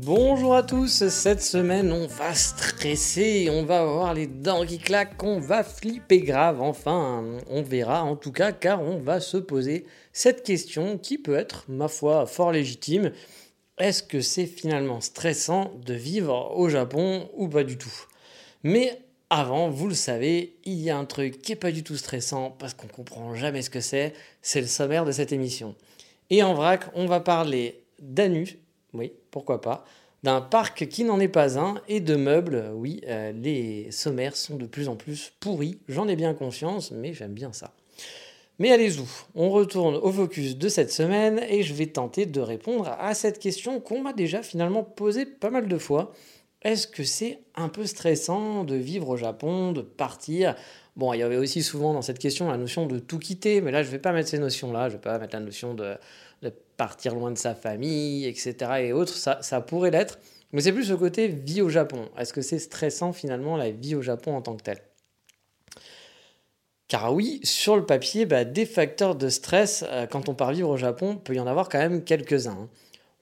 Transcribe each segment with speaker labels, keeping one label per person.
Speaker 1: Bonjour à tous, cette semaine on va stresser, on va avoir les dents qui claquent, on va flipper grave, enfin on verra en tout cas car on va se poser cette question qui peut être, ma foi, fort légitime. Est-ce que c'est finalement stressant de vivre au Japon ou pas du tout? Mais avant, vous le savez, il y a un truc qui est pas du tout stressant parce qu'on comprend jamais ce que c'est, c'est le sommaire de cette émission. Et en vrac, on va parler d'Anu, oui, pourquoi pas, d'un parc qui n'en est pas un, et de meubles, oui, euh, les sommaires sont de plus en plus pourris, j'en ai bien conscience, mais j'aime bien ça. Mais allez-y, on retourne au focus de cette semaine et je vais tenter de répondre à cette question qu'on m'a déjà finalement posée pas mal de fois. Est-ce que c'est un peu stressant de vivre au Japon, de partir? Bon, il y avait aussi souvent dans cette question la notion de tout quitter, mais là je vais pas mettre ces notions-là, je vais pas mettre la notion de partir loin de sa famille, etc. et autres, ça, pourrait l'être. Mais c'est plus le côté vie au Japon. Est-ce que c'est stressant finalement la vie au Japon en tant que telle? Car oui, sur le papier, bah, des facteurs de stress euh, quand on part vivre au Japon, peut y en avoir quand même quelques-uns. Hein.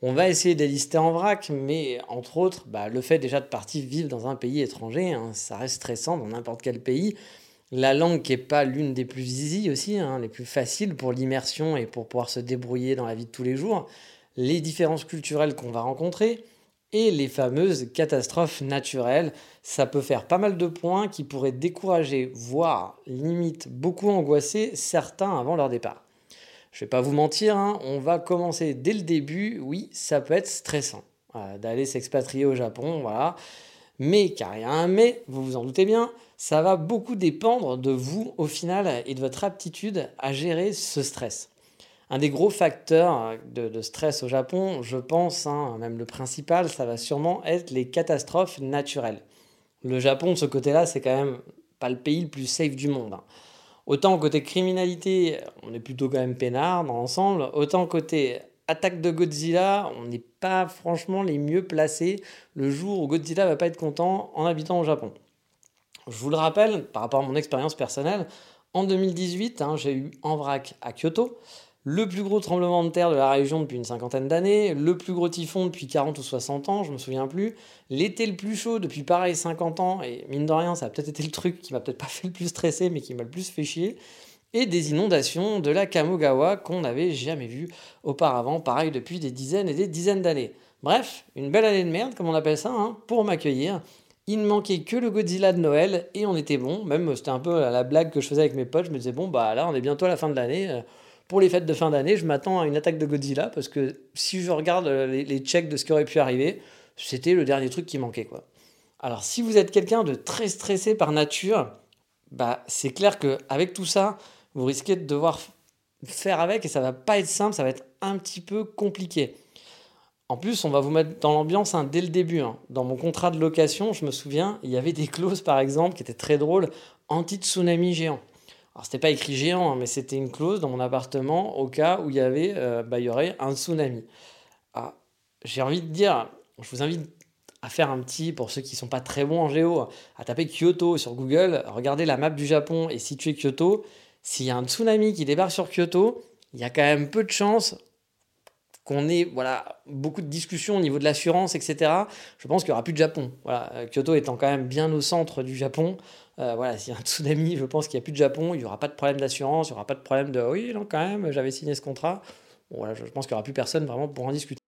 Speaker 1: On va essayer de les lister en vrac, mais entre autres, bah, le fait déjà de partir vivre dans un pays étranger, hein, ça reste stressant dans n'importe quel pays la langue qui n'est pas l'une des plus easy aussi, hein, les plus faciles pour l'immersion et pour pouvoir se débrouiller dans la vie de tous les jours, les différences culturelles qu'on va rencontrer et les fameuses catastrophes naturelles. Ça peut faire pas mal de points qui pourraient décourager, voire limite beaucoup angoisser certains avant leur départ. Je vais pas vous mentir, hein, on va commencer dès le début. Oui, ça peut être stressant d'aller s'expatrier au Japon, voilà. Mais, car il y a un mais, vous vous en doutez bien, ça va beaucoup dépendre de vous au final et de votre aptitude à gérer ce stress. Un des gros facteurs de, stress au Japon, je pense, hein, même le principal, ça va sûrement être les catastrophes naturelles. Le Japon, de ce côté-là, c'est quand même pas le pays le plus safe du monde. Hein. Autant côté criminalité, on est plutôt quand même peinard dans l'ensemble, autant côté attaque de Godzilla, on n'est pas franchement les mieux placés le jour où Godzilla va pas être content en habitant au Japon. Je vous le rappelle, par rapport à mon expérience personnelle, en 2018, hein, j'ai eu en vrac à Kyoto le plus gros tremblement de terre de la région depuis une cinquantaine d'années, le plus gros typhon depuis 40 ou 60 ans, je me souviens plus, l'été le plus chaud depuis pareil 50 ans, et mine de rien, ça a peut-être été le truc qui m'a peut-être pas fait le plus stresser, mais qui m'a le plus fait chier, et des inondations de la Kamogawa qu'on n'avait jamais vu auparavant, pareil depuis des dizaines et des dizaines d'années. Bref, une belle année de merde, comme on appelle ça, hein, pour m'accueillir. Il ne manquait que le Godzilla de Noël et on était bon. Même c'était un peu la blague que je faisais avec mes potes. Je me disais, bon, bah là, on est bientôt à la fin de l'année. Euh, pour les fêtes de fin d'année, je m'attends à une attaque de Godzilla parce que si je regarde euh, les, checks de ce qui aurait pu arriver, c'était le dernier truc qui manquait. quoi. Alors, si vous êtes quelqu'un de très stressé par nature, bah, c'est clair qu'avec tout ça, vous risquez de devoir faire avec et ça va pas être simple, ça va être un petit peu compliqué. En plus, on va vous mettre dans l'ambiance hein, dès le début. Hein. Dans mon contrat de location, je me souviens, il y avait des clauses, par exemple, qui étaient très drôles, anti-tsunami géant. Alors, c'était pas écrit géant, hein, mais c'était une clause dans mon appartement au cas où il y, avait, euh, bah, aurait un tsunami. Ah, j'ai envie de dire, je vous invite à faire un petit, pour ceux qui ne sont pas très bons en géo, à taper Kyoto sur Google, regardez la map du Japon et situer Kyoto. S'il y a un tsunami qui débarque sur Kyoto, il y a quand même peu de chances qu'on ait voilà, beaucoup de discussions au niveau de l'assurance, etc., je pense qu'il n'y aura plus de Japon. Voilà, euh, Kyoto étant quand même bien au centre du Japon, euh, voilà, s'il y a un tsunami, je pense qu'il n'y a plus de Japon, il n'y aura pas de problème d'assurance, il n'y aura pas de problème de oui, non, quand même, j'avais signé ce contrat. Voilà, je pense qu'il n'y aura plus personne vraiment pour en discuter.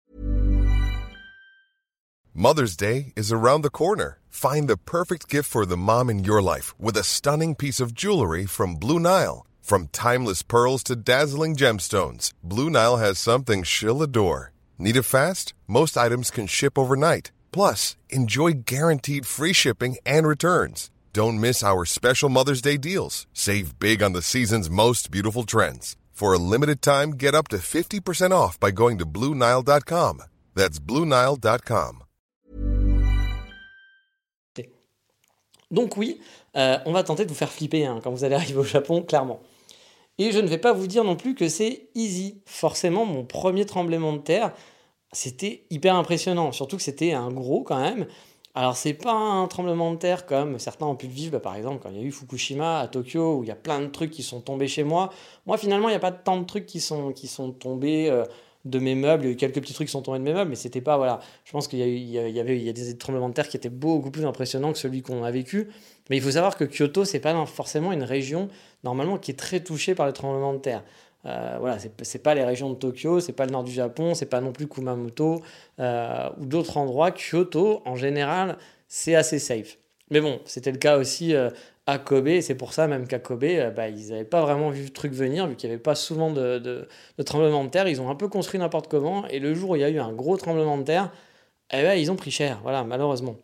Speaker 2: Mother's Day is around the corner. Find the perfect gift for the mom in your life with a stunning piece of jewelry from Blue Nile. From timeless pearls to dazzling gemstones, Blue Nile has something she'll adore. Need it fast? Most items can ship overnight. Plus, enjoy guaranteed free shipping and returns. Don't miss our special Mother's Day deals. Save big on the season's most beautiful trends. For a limited time, get up to 50% off by going to Bluenile.com. That's Bluenile.com.
Speaker 1: Donc, oui, euh, on va tenter de vous faire flipper hein, quand vous allez arriver au Japon, clairement. Et je ne vais pas vous dire non plus que c'est easy. Forcément, mon premier tremblement de terre, c'était hyper impressionnant. Surtout que c'était un gros quand même. Alors, c'est pas un tremblement de terre comme certains ont pu le vivre, bah, par exemple, quand il y a eu Fukushima à Tokyo, où il y a plein de trucs qui sont tombés chez moi. Moi, finalement, il n'y a pas tant de trucs qui sont, qui sont tombés. Euh, de mes meubles, il y a eu quelques petits trucs qui sont tombés de mes meubles, mais c'était pas, voilà, je pense qu'il y, y, avait il y a des tremblements de terre qui étaient beaucoup plus impressionnants que celui qu'on a vécu, mais il faut savoir que Kyoto, c'est pas forcément une région, normalement, qui est très touchée par les tremblements de terre. Euh, voilà, c'est pas les régions de Tokyo, c'est pas le nord du Japon, c'est pas non plus Kumamoto euh, ou d'autres endroits. Kyoto, en général, c'est assez safe. Mais bon, c'était le cas aussi euh, à Kobe, c'est pour ça même qu'à Kobe, euh, bah, ils n'avaient pas vraiment vu le truc venir, vu qu'il n'y avait pas souvent de, de, de tremblements de terre. Ils ont un peu construit n'importe comment, et le jour où il y a eu un gros tremblement de terre, eh ben, ils ont pris cher, voilà, malheureusement.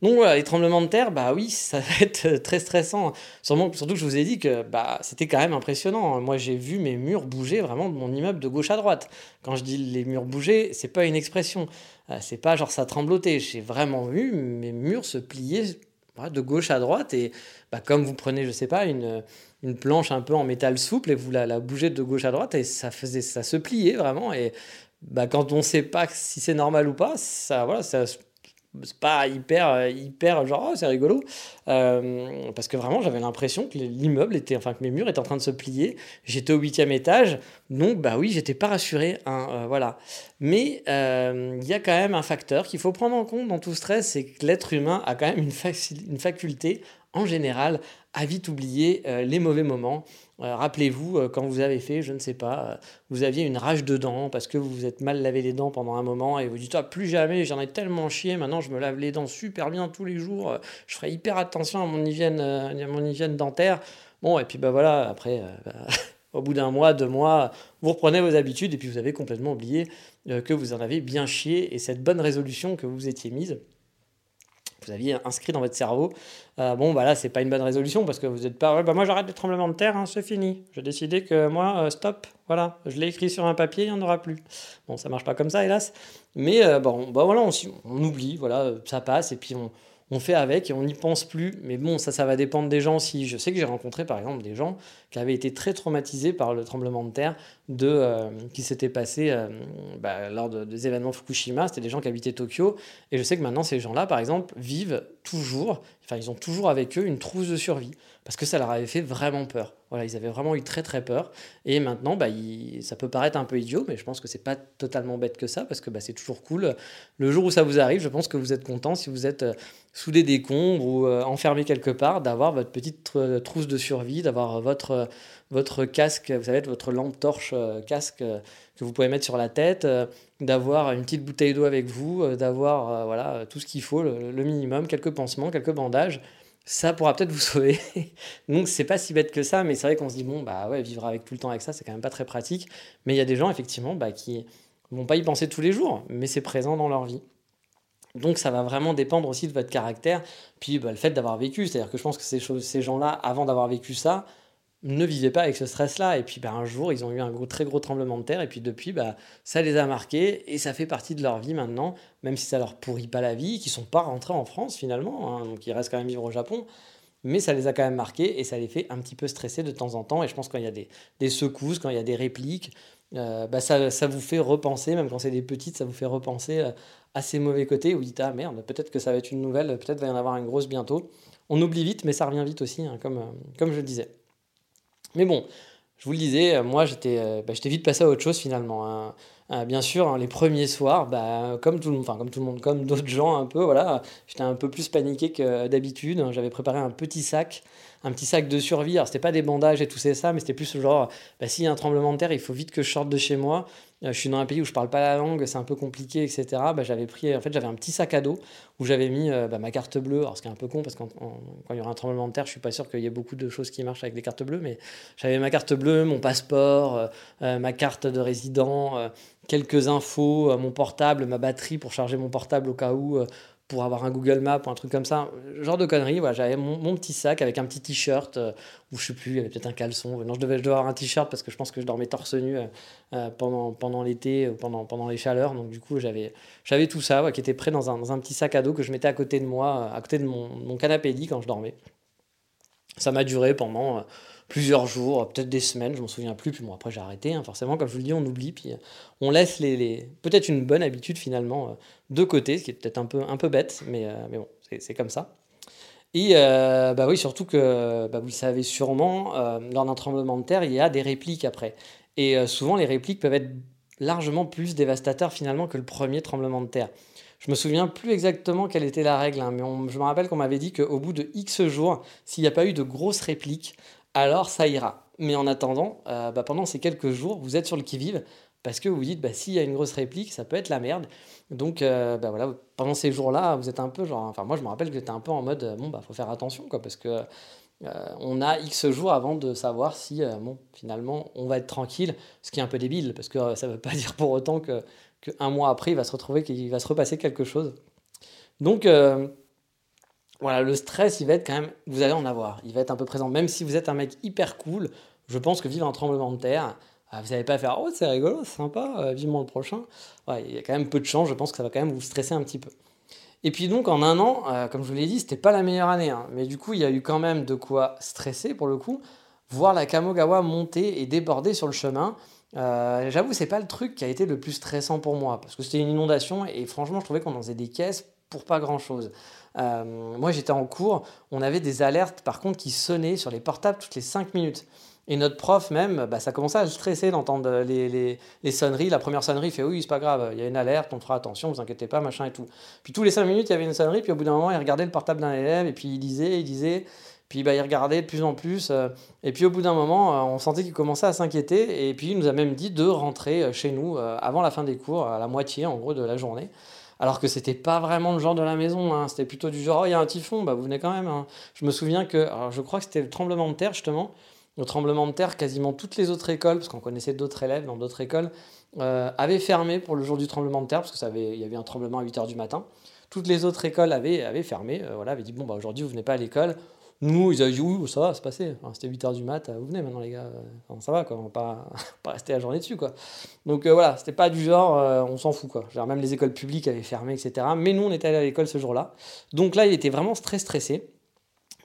Speaker 1: Donc voilà, les tremblements de terre, bah oui, ça va être très stressant. Surtout que je vous ai dit que bah, c'était quand même impressionnant. Moi, j'ai vu mes murs bouger vraiment de mon immeuble de gauche à droite. Quand je dis les murs bouger, c'est pas une expression. Euh, c'est pas genre ça tremblotait. J'ai vraiment vu mes murs se plier de gauche à droite. Et bah, comme vous prenez, je sais pas, une, une planche un peu en métal souple et vous la, bougez de gauche à droite et ça, faisait, ça se pliait vraiment. Et bah, quand on sait pas si c'est normal ou pas, ça, voilà, ça c'est pas hyper hyper genre oh, c'est rigolo. Euh, parce que vraiment j'avais l'impression que l'immeuble était enfin que mes murs étaient en train de se plier. J'étais au huitième étage. Donc bah oui j'étais pas rassuré hein, euh, voilà. Mais euh, il y a quand même un facteur qu'il faut prendre en compte dans tout stress c'est que l'être humain a quand même une, une faculté en général à vite oublier les mauvais moments. euh, rappelez-vous, euh, quand vous avez fait, je ne sais pas, euh, vous aviez une rage de dents parce que vous vous êtes mal lavé les dents pendant un moment et vous dites ah, plus jamais, j'en ai tellement chié, maintenant je me lave les dents super bien tous les jours, je ferai hyper attention à mon hygiène, à mon hygiène dentaire. Bon, et puis bah voilà, après, bah, au bout d'un mois, deux mois, vous reprenez vos habitudes et puis vous avez complètement oublié que vous en avez bien chié et cette bonne résolution que vous étiez mise vous aviez inscrit dans votre cerveau. Euh, bon, bah là, c'est pas une bonne résolution parce que vous êtes pas. bah moi, j'arrête les tremblements de terre, hein, c'est fini. J'ai décidé que moi, euh, stop, voilà, je l'ai écrit sur un papier, il n'y en aura plus. Bon, ça marche pas comme ça, hélas. Mais euh, bon, bah voilà, on, on, oublie, voilà, ça passe et puis on, on fait avec et on n'y pense plus. Mais bon, ça, ça va dépendre des gens aussi. Je sais que j'ai rencontré par exemple des gens qui avaient été très traumatisés par le tremblement de terre de, euh, qui s'était passé euh, bah, lors des événements Fukushima. C'était des gens qui habitaient Tokyo. Et je sais que maintenant, ces gens-là, par exemple, vivent toujours, enfin, ils ont toujours avec eux une trousse de survie parce que ça leur avait fait vraiment peur. Voilà, ils avaient vraiment eu très très peur. Et maintenant, bah, ça peut paraître un peu idiot, mais je pense que c'est pas totalement bête que ça, parce que bah, c'est toujours cool. Le jour où ça vous arrive, je pense que vous êtes content si vous êtes euh, soudé des combres ou euh, enfermé quelque part, d'avoir votre petite trousse de survie, d'avoir votre, votre casque, vous savez, votre lampe torche euh, casque que vous pouvez mettre sur la tête, d'avoir une petite bouteille d'eau avec vous, d'avoir voilà, tout ce qu'il faut, le, le minimum, quelques pansements, quelques bandages ça pourra peut-être vous sauver. Donc c'est pas si bête que ça, mais c'est vrai qu'on se dit bon bah ouais vivre avec tout le temps avec ça c'est quand même pas très pratique. Mais il y a des gens effectivement bah, qui vont pas y penser tous les jours, mais c'est présent dans leur vie. Donc ça va vraiment dépendre aussi de votre caractère, puis bah, le fait d'avoir vécu. C'est-à-dire que je pense que ces, gens-là, avant d'avoir vécu ça, ne vivaient pas avec ce stress-là. Et puis ben, un jour, ils ont eu un très gros tremblement de terre. Et puis depuis, bah, ça les a marqués. Et ça fait partie de leur vie maintenant, même si ça leur pourrit pas la vie, qu'ils sont pas rentrés en France finalement. Hein, donc ils restent quand même vivre au Japon. Mais ça les a quand même marqués et ça les fait un petit peu stresser de temps en temps. Et je pense quand il y a des secousses, quand il y a des répliques, euh, bah, ça, ça, vous fait repenser, même quand c'est des petites, ça vous fait repenser euh, à ces mauvais côtés. Vous dites, ah merde, peut-être que ça va être une nouvelle, peut-être va y en avoir une grosse bientôt. On oublie vite, mais ça revient vite aussi, hein, comme, euh, comme je le disais. Mais bon, je vous le disais, moi j'étais bah, vite passé à autre chose finalement. Hein. Bien sûr, hein, les premiers soirs, bah, comme, tout, enfin, comme tout le monde, comme d'autres gens un peu, voilà, j'étais un peu plus paniqué que d'habitude. J'avais préparé un petit sac, un petit sac de survie. Alors c'était pas des bandages et tout ça, mais c'était plus genre, bah, s'il y a un tremblement de terre, il faut vite que je sorte de chez moi. Euh, je suis dans un pays où je parle pas la langue, c'est un peu compliqué, etc. Bah, j'avais pris, en fait, j'avais un petit sac à dos où j'avais mis euh, bah, ma carte bleue. Alors, ce qui est un peu con parce que quand il y aura un tremblement de terre, je suis pas sûr qu'il y ait beaucoup de choses qui marchent avec des cartes bleues, mais j'avais ma carte bleue, mon passeport, euh, ma carte de résident, quelques infos, mon portable, ma batterie pour charger mon portable au cas où pour avoir un Google Maps ou un truc comme ça, genre de conneries. Voilà, j'avais mon, petit sac avec un petit t-shirt, euh, ou je sais plus, il y avait peut-être un caleçon. Non, je devais, je devais avoir un t-shirt parce que je pense que je dormais torse nu euh, euh, pendant, pendant l'été, pendant, pendant les chaleurs. Donc du coup, j'avais, j'avais tout ça qui était prêt dans un, dans un, petit sac à dos que je mettais à côté de moi, à côté de mon, mon canapé lit quand je dormais. Ça m'a duré pendant plusieurs jours, peut-être des semaines, je m'en souviens plus. Puis bon, après j'ai arrêté, hein, forcément, comme je vous le dis, on oublie, puis on laisse les, peut-être une bonne habitude finalement de côté, ce qui est peut-être un peu, un peu bête, mais, mais bon, c'est comme ça. Et bah oui, surtout que, bah vous le savez sûrement, lors d'un tremblement de terre, il y a des répliques après. Et souvent, les répliques peuvent être largement plus dévastateurs finalement que le premier tremblement de terre. Je me souviens plus exactement quelle était la règle, hein, mais je me rappelle qu'on m'avait dit qu'au bout de X jours, s'il n'y a pas eu de grosses répliques, alors ça ira. Mais en attendant, euh, bah, pendant ces quelques jours, vous êtes sur le qui-vive parce que vous vous dites, bah, s'il y a une grosse réplique, ça peut être la merde. Donc euh, bah, voilà, pendant ces jours-là, vous êtes un peu genre, enfin moi je me rappelle que j'étais un peu en mode, bon bah faut faire attention quoi, parce que euh, on a X jours avant de savoir si, bon, finalement, on va être tranquille, ce qui est un peu débile, parce que ça ne veut pas dire pour autant que qu'un mois après, il va se retrouver qu'il va se repasser quelque chose. Donc, voilà, le stress, il va être quand même, vous allez en avoir, il va être un peu présent. Même si vous êtes un mec hyper cool, je pense que vivre un tremblement de terre, ah, vous n'allez pas faire Oh, c'est rigolo, c'est sympa, euh, vivement le prochain. il y a quand même peu de chance, je pense que ça va quand même vous stresser un petit peu. Et puis donc en un an, euh, comme je vous l'ai dit, c'était pas la meilleure année, hein. mais du coup il y a eu quand même de quoi stresser pour le coup, voir la Kamogawa monter et déborder sur le chemin. Euh, J'avoue, c'est pas le truc qui a été le plus stressant pour moi, parce que c'était une inondation et franchement, je trouvais qu'on en faisait des caisses pour pas grand chose. Euh, moi, j'étais en cours, on avait des alertes par contre qui sonnaient sur les portables toutes les 5 minutes. Et notre prof même, bah, ça commençait à le stresser d'entendre les, les, les, sonneries. La première sonnerie, il fait oui, c'est pas grave, il y a une alerte, on fera attention, vous inquiétez pas, machin et tout. Puis tous les 5 minutes, il y avait une sonnerie, puis au bout d'un moment, il regardait le portable d'un élève, et puis il disait, il disait, puis bah, il regardait de plus en plus. Euh, et puis au bout d'un moment, euh, on sentait qu'il commençait à s'inquiéter. Et puis il nous a même dit de rentrer chez nous avant la fin des cours, à la moitié en gros de la journée. Alors que c'était pas vraiment le genre de la maison, hein. c'était plutôt du genre, oh, il y a un typhon, bah, vous venez quand même. Hein. Je me souviens que, alors, je crois que c'était le tremblement de terre justement. Le tremblement de terre, quasiment toutes les autres écoles, parce qu'on connaissait d'autres élèves dans d'autres écoles, avaient fermé pour le jour du tremblement de terre, parce qu'il y avait un tremblement à 8h du matin. Toutes les autres écoles avaient, avaient fermé, voilà, avaient dit, bon, bah, aujourd'hui, vous venez pas à l'école, nous, ils avaient dit oui, ça va, c'est passé. c'était 8h du mat, vous venez maintenant, les gars. ça va, quoi. On va pas, rester la journée dessus, quoi. Donc euh, voilà, c'était pas du genre, euh, on s'en fout, quoi. Genre, même les écoles publiques avaient fermé, etc. Mais nous, on était allés à l'école ce jour-là. Donc là, il était vraiment très stressé.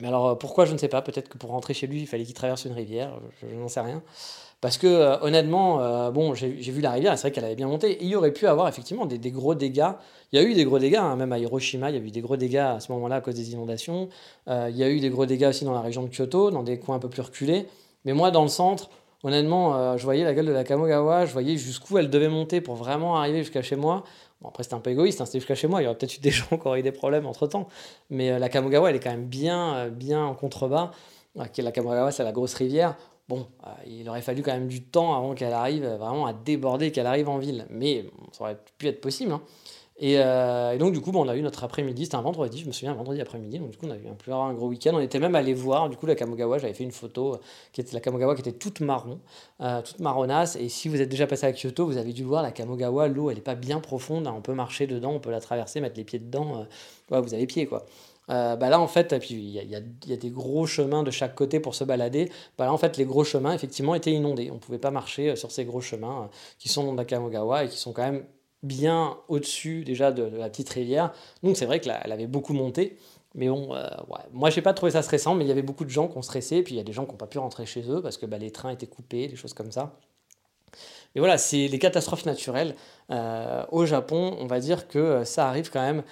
Speaker 1: Mais alors, euh, pourquoi, je ne sais pas. Peut-être que pour rentrer chez lui, il fallait qu'il traverse une rivière. je n'en sais rien. Parce que euh, honnêtement, euh, bon, j'ai vu la rivière, c'est vrai qu'elle avait bien monté. il y aurait pu avoir effectivement des, gros dégâts. Il y a eu des gros dégâts, hein, même à Hiroshima, il y a eu des gros dégâts à ce moment-là à cause des inondations. Euh, il y a eu des gros dégâts aussi dans la région de Kyoto, dans des coins un peu plus reculés. Mais moi, dans le centre, honnêtement, je voyais la gueule de la Kamogawa, je voyais jusqu'où elle devait monter pour vraiment arriver jusqu'à chez moi. Bon, après, c'était un peu égoïste, hein, c'était jusqu'à chez moi. Il y aurait peut-être eu des gens qui auraient eu des problèmes entre temps. Mais la Kamogawa, elle est quand même bien, bien en contrebas. La Kamogawa, c'est la grosse rivière bon, euh, il aurait fallu quand même du temps avant qu'elle arrive vraiment à déborder, qu'elle arrive en ville. Mais ça aurait pu être possible. Hein. Euh, et, donc, du coup, bon, on a eu notre après-midi, c'était un vendredi, je me souviens, un vendredi après-midi. Donc, du coup, on a eu un, plus un gros week-end. On était même allé voir, du coup, la Kamogawa. J'avais fait une photo, euh, qui était la Kamogawa qui était toute marron, toute marronasse. Et si vous êtes déjà passé à Kyoto, vous avez dû voir la Kamogawa. L'eau, elle n'est pas bien profonde. Hein. on peut marcher dedans, on peut la traverser, mettre les pieds dedans. vous avez pied, quoi. Euh, bah là, en fait, il y, a, des gros chemins de chaque côté pour se balader. Bah là, en fait, les gros chemins, effectivement, étaient inondés. On ne pouvait pas marcher euh, sur ces gros chemins euh, qui sont dans Nakamogawa et qui sont quand même bien au-dessus déjà de, la petite rivière. Donc, c'est vrai qu'elle avait beaucoup monté. Mais bon, euh, ouais. moi, j'ai pas trouvé ça stressant, mais il y avait beaucoup de gens qui ont stressé. Puis il y a des gens qui n'ont pas pu rentrer chez eux parce que bah, les trains étaient coupés, des choses comme ça. Mais voilà, c'est les catastrophes naturelles. au Japon, on va dire que ça arrive quand même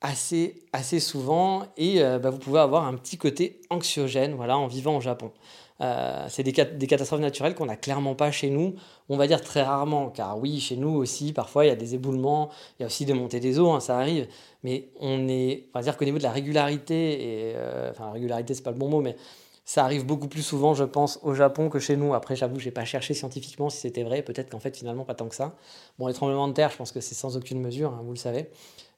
Speaker 1: assez, assez souvent et euh, bah, vous pouvez avoir un petit côté anxiogène voilà, en vivant au Japon. Euh, c'est des, catastrophes naturelles qu'on n'a clairement pas chez nous, on va dire très rarement, car oui, chez nous aussi, parfois il y a des éboulements, il y a aussi des montées des eaux, hein, ça arrive, mais on est, on va dire qu'au niveau de la régularité, et, euh, enfin régularité c'est pas le bon mot, mais ça arrive beaucoup plus souvent, je pense, au Japon que chez nous. Après, j'avoue, j'ai pas cherché scientifiquement si c'était vrai. Peut-être qu'en fait, finalement, pas tant que ça. Bon, les tremblements de terre, je pense que c'est sans aucune mesure, hein, vous le savez.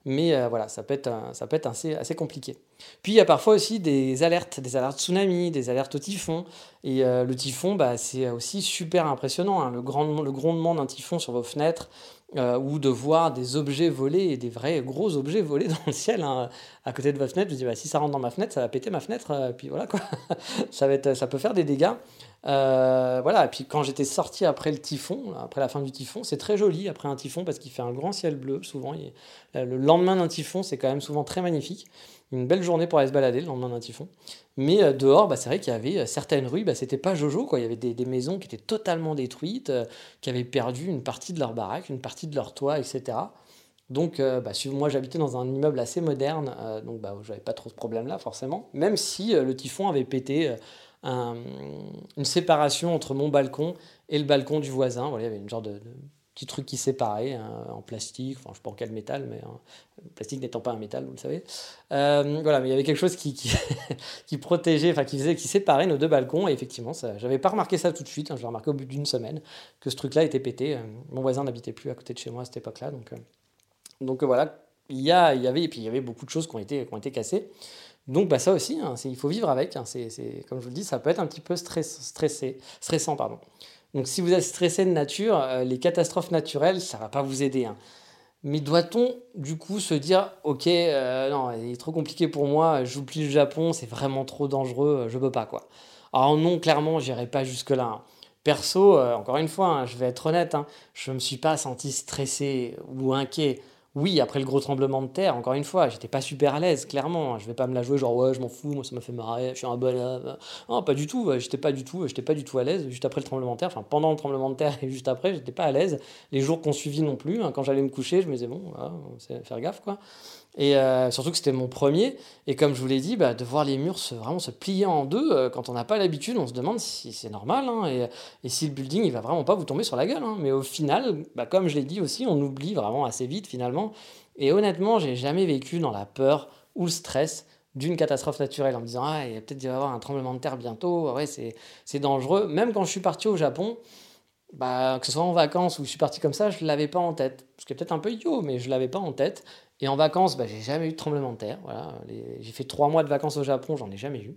Speaker 1: Mais euh, voilà, ça peut être, ça peut être assez, compliqué. Puis il y a parfois aussi des alertes, des alertes tsunami, des alertes au typhon. Et euh, le typhon, bah, c'est aussi super impressionnant. Hein. Le, grand, le grondement d'un typhon sur vos fenêtres, euh, ou de voir des objets volés, des vrais gros objets volés dans le ciel hein, à côté de votre fenêtre. Je dis, bah, si ça rentre dans ma fenêtre, ça va péter ma fenêtre. puis voilà, quoi. ça, va être, ça peut faire des dégâts. Euh, voilà, et puis quand j'étais sorti après le typhon, après la fin du typhon, c'est très joli après un typhon parce qu'il fait un grand ciel bleu. Souvent, le lendemain d'un typhon, c'est quand même souvent très magnifique. une belle journée pour aller se balader le lendemain d'un typhon. Mais euh, dehors, bah, c'est vrai qu'il y avait euh, certaines rues, bah, c'était pas Jojo. Il y avait des, maisons qui étaient totalement détruites, qui avaient perdu une partie de leur baraque, une partie de leur toit, etc. Donc, bah, moi j'habitais dans un immeuble assez moderne, donc bah, j'avais pas trop ce problème-là forcément, même si le typhon avait pété une séparation entre mon balcon et le balcon du voisin. Voilà, il y avait une genre de petit truc qui séparait hein, en plastique, je sais pas en quel métal, mais hein, le plastique n'étant pas un métal, vous le savez. Euh, voilà, mais il y avait quelque chose qui, qui, protégeait, enfin qui faisait, qui séparait nos deux balcons, et effectivement, ça, j'avais pas remarqué ça tout de suite, hein, je l'ai remarqué au bout d'une semaine, que ce truc-là était pété. Euh, mon voisin n'habitait plus à côté de chez moi à cette époque-là, donc, euh, donc voilà, il y, y avait, et puis il y avait beaucoup de choses qui ont été, qui ont été cassées. Donc bah, ça aussi, il faut vivre avec, c'est, comme je vous le dis, ça peut être un petit peu stress, stressé, stressant. Pardon. Donc si vous êtes stressé de nature, euh, les catastrophes naturelles, ça va pas vous aider. Hein. Mais doit-on du coup se dire, ok, euh, non, il est trop compliqué pour moi, j'oublie le Japon, c'est vraiment trop dangereux, je peux pas quoi. Alors non, clairement, j'irai pas jusque là. Hein. Perso, euh, encore une fois, hein, je vais être honnête, je me suis pas senti stressé ou inquiet. Oui, après le gros tremblement de terre, encore une fois, j'étais pas super à l'aise, clairement. Je vais pas me la jouer genre ouais, je m'en fous, moi ça m'a fait marrer, je suis un bon. Non, pas du tout. J'étais pas du tout, pas du tout à l'aise. Juste après le tremblement de terre, enfin pendant le tremblement de terre et juste après, j'étais pas à l'aise. Les jours qu'on suivi non plus. Hein. quand j'allais me coucher, je me disais bon, voilà, faire gaffe quoi. Et euh, surtout que c'était mon premier. Et comme je vous l'ai dit, bah, de voir les murs vraiment se plier en deux, euh, quand on n'a pas l'habitude, on se demande si c'est normal. Hein, et, et, si le building, il va vraiment pas vous tomber sur la gueule. Hein. Mais au final, bah, comme je l'ai dit aussi, on oublie vraiment assez vite finalement. Et honnêtement, j'ai jamais vécu dans la peur ou le stress d'une catastrophe naturelle en me disant ah il va peut-être y avoir un tremblement de terre bientôt ouais c'est dangereux même quand je suis parti au Japon bah, que ce soit en vacances ou je suis parti comme ça je l'avais pas en tête ce qui est peut-être un peu idiot mais je l'avais pas en tête et en vacances, bah, j'ai jamais eu de tremblement de terre. Voilà. J'ai fait trois mois de vacances au Japon, j'en ai jamais eu.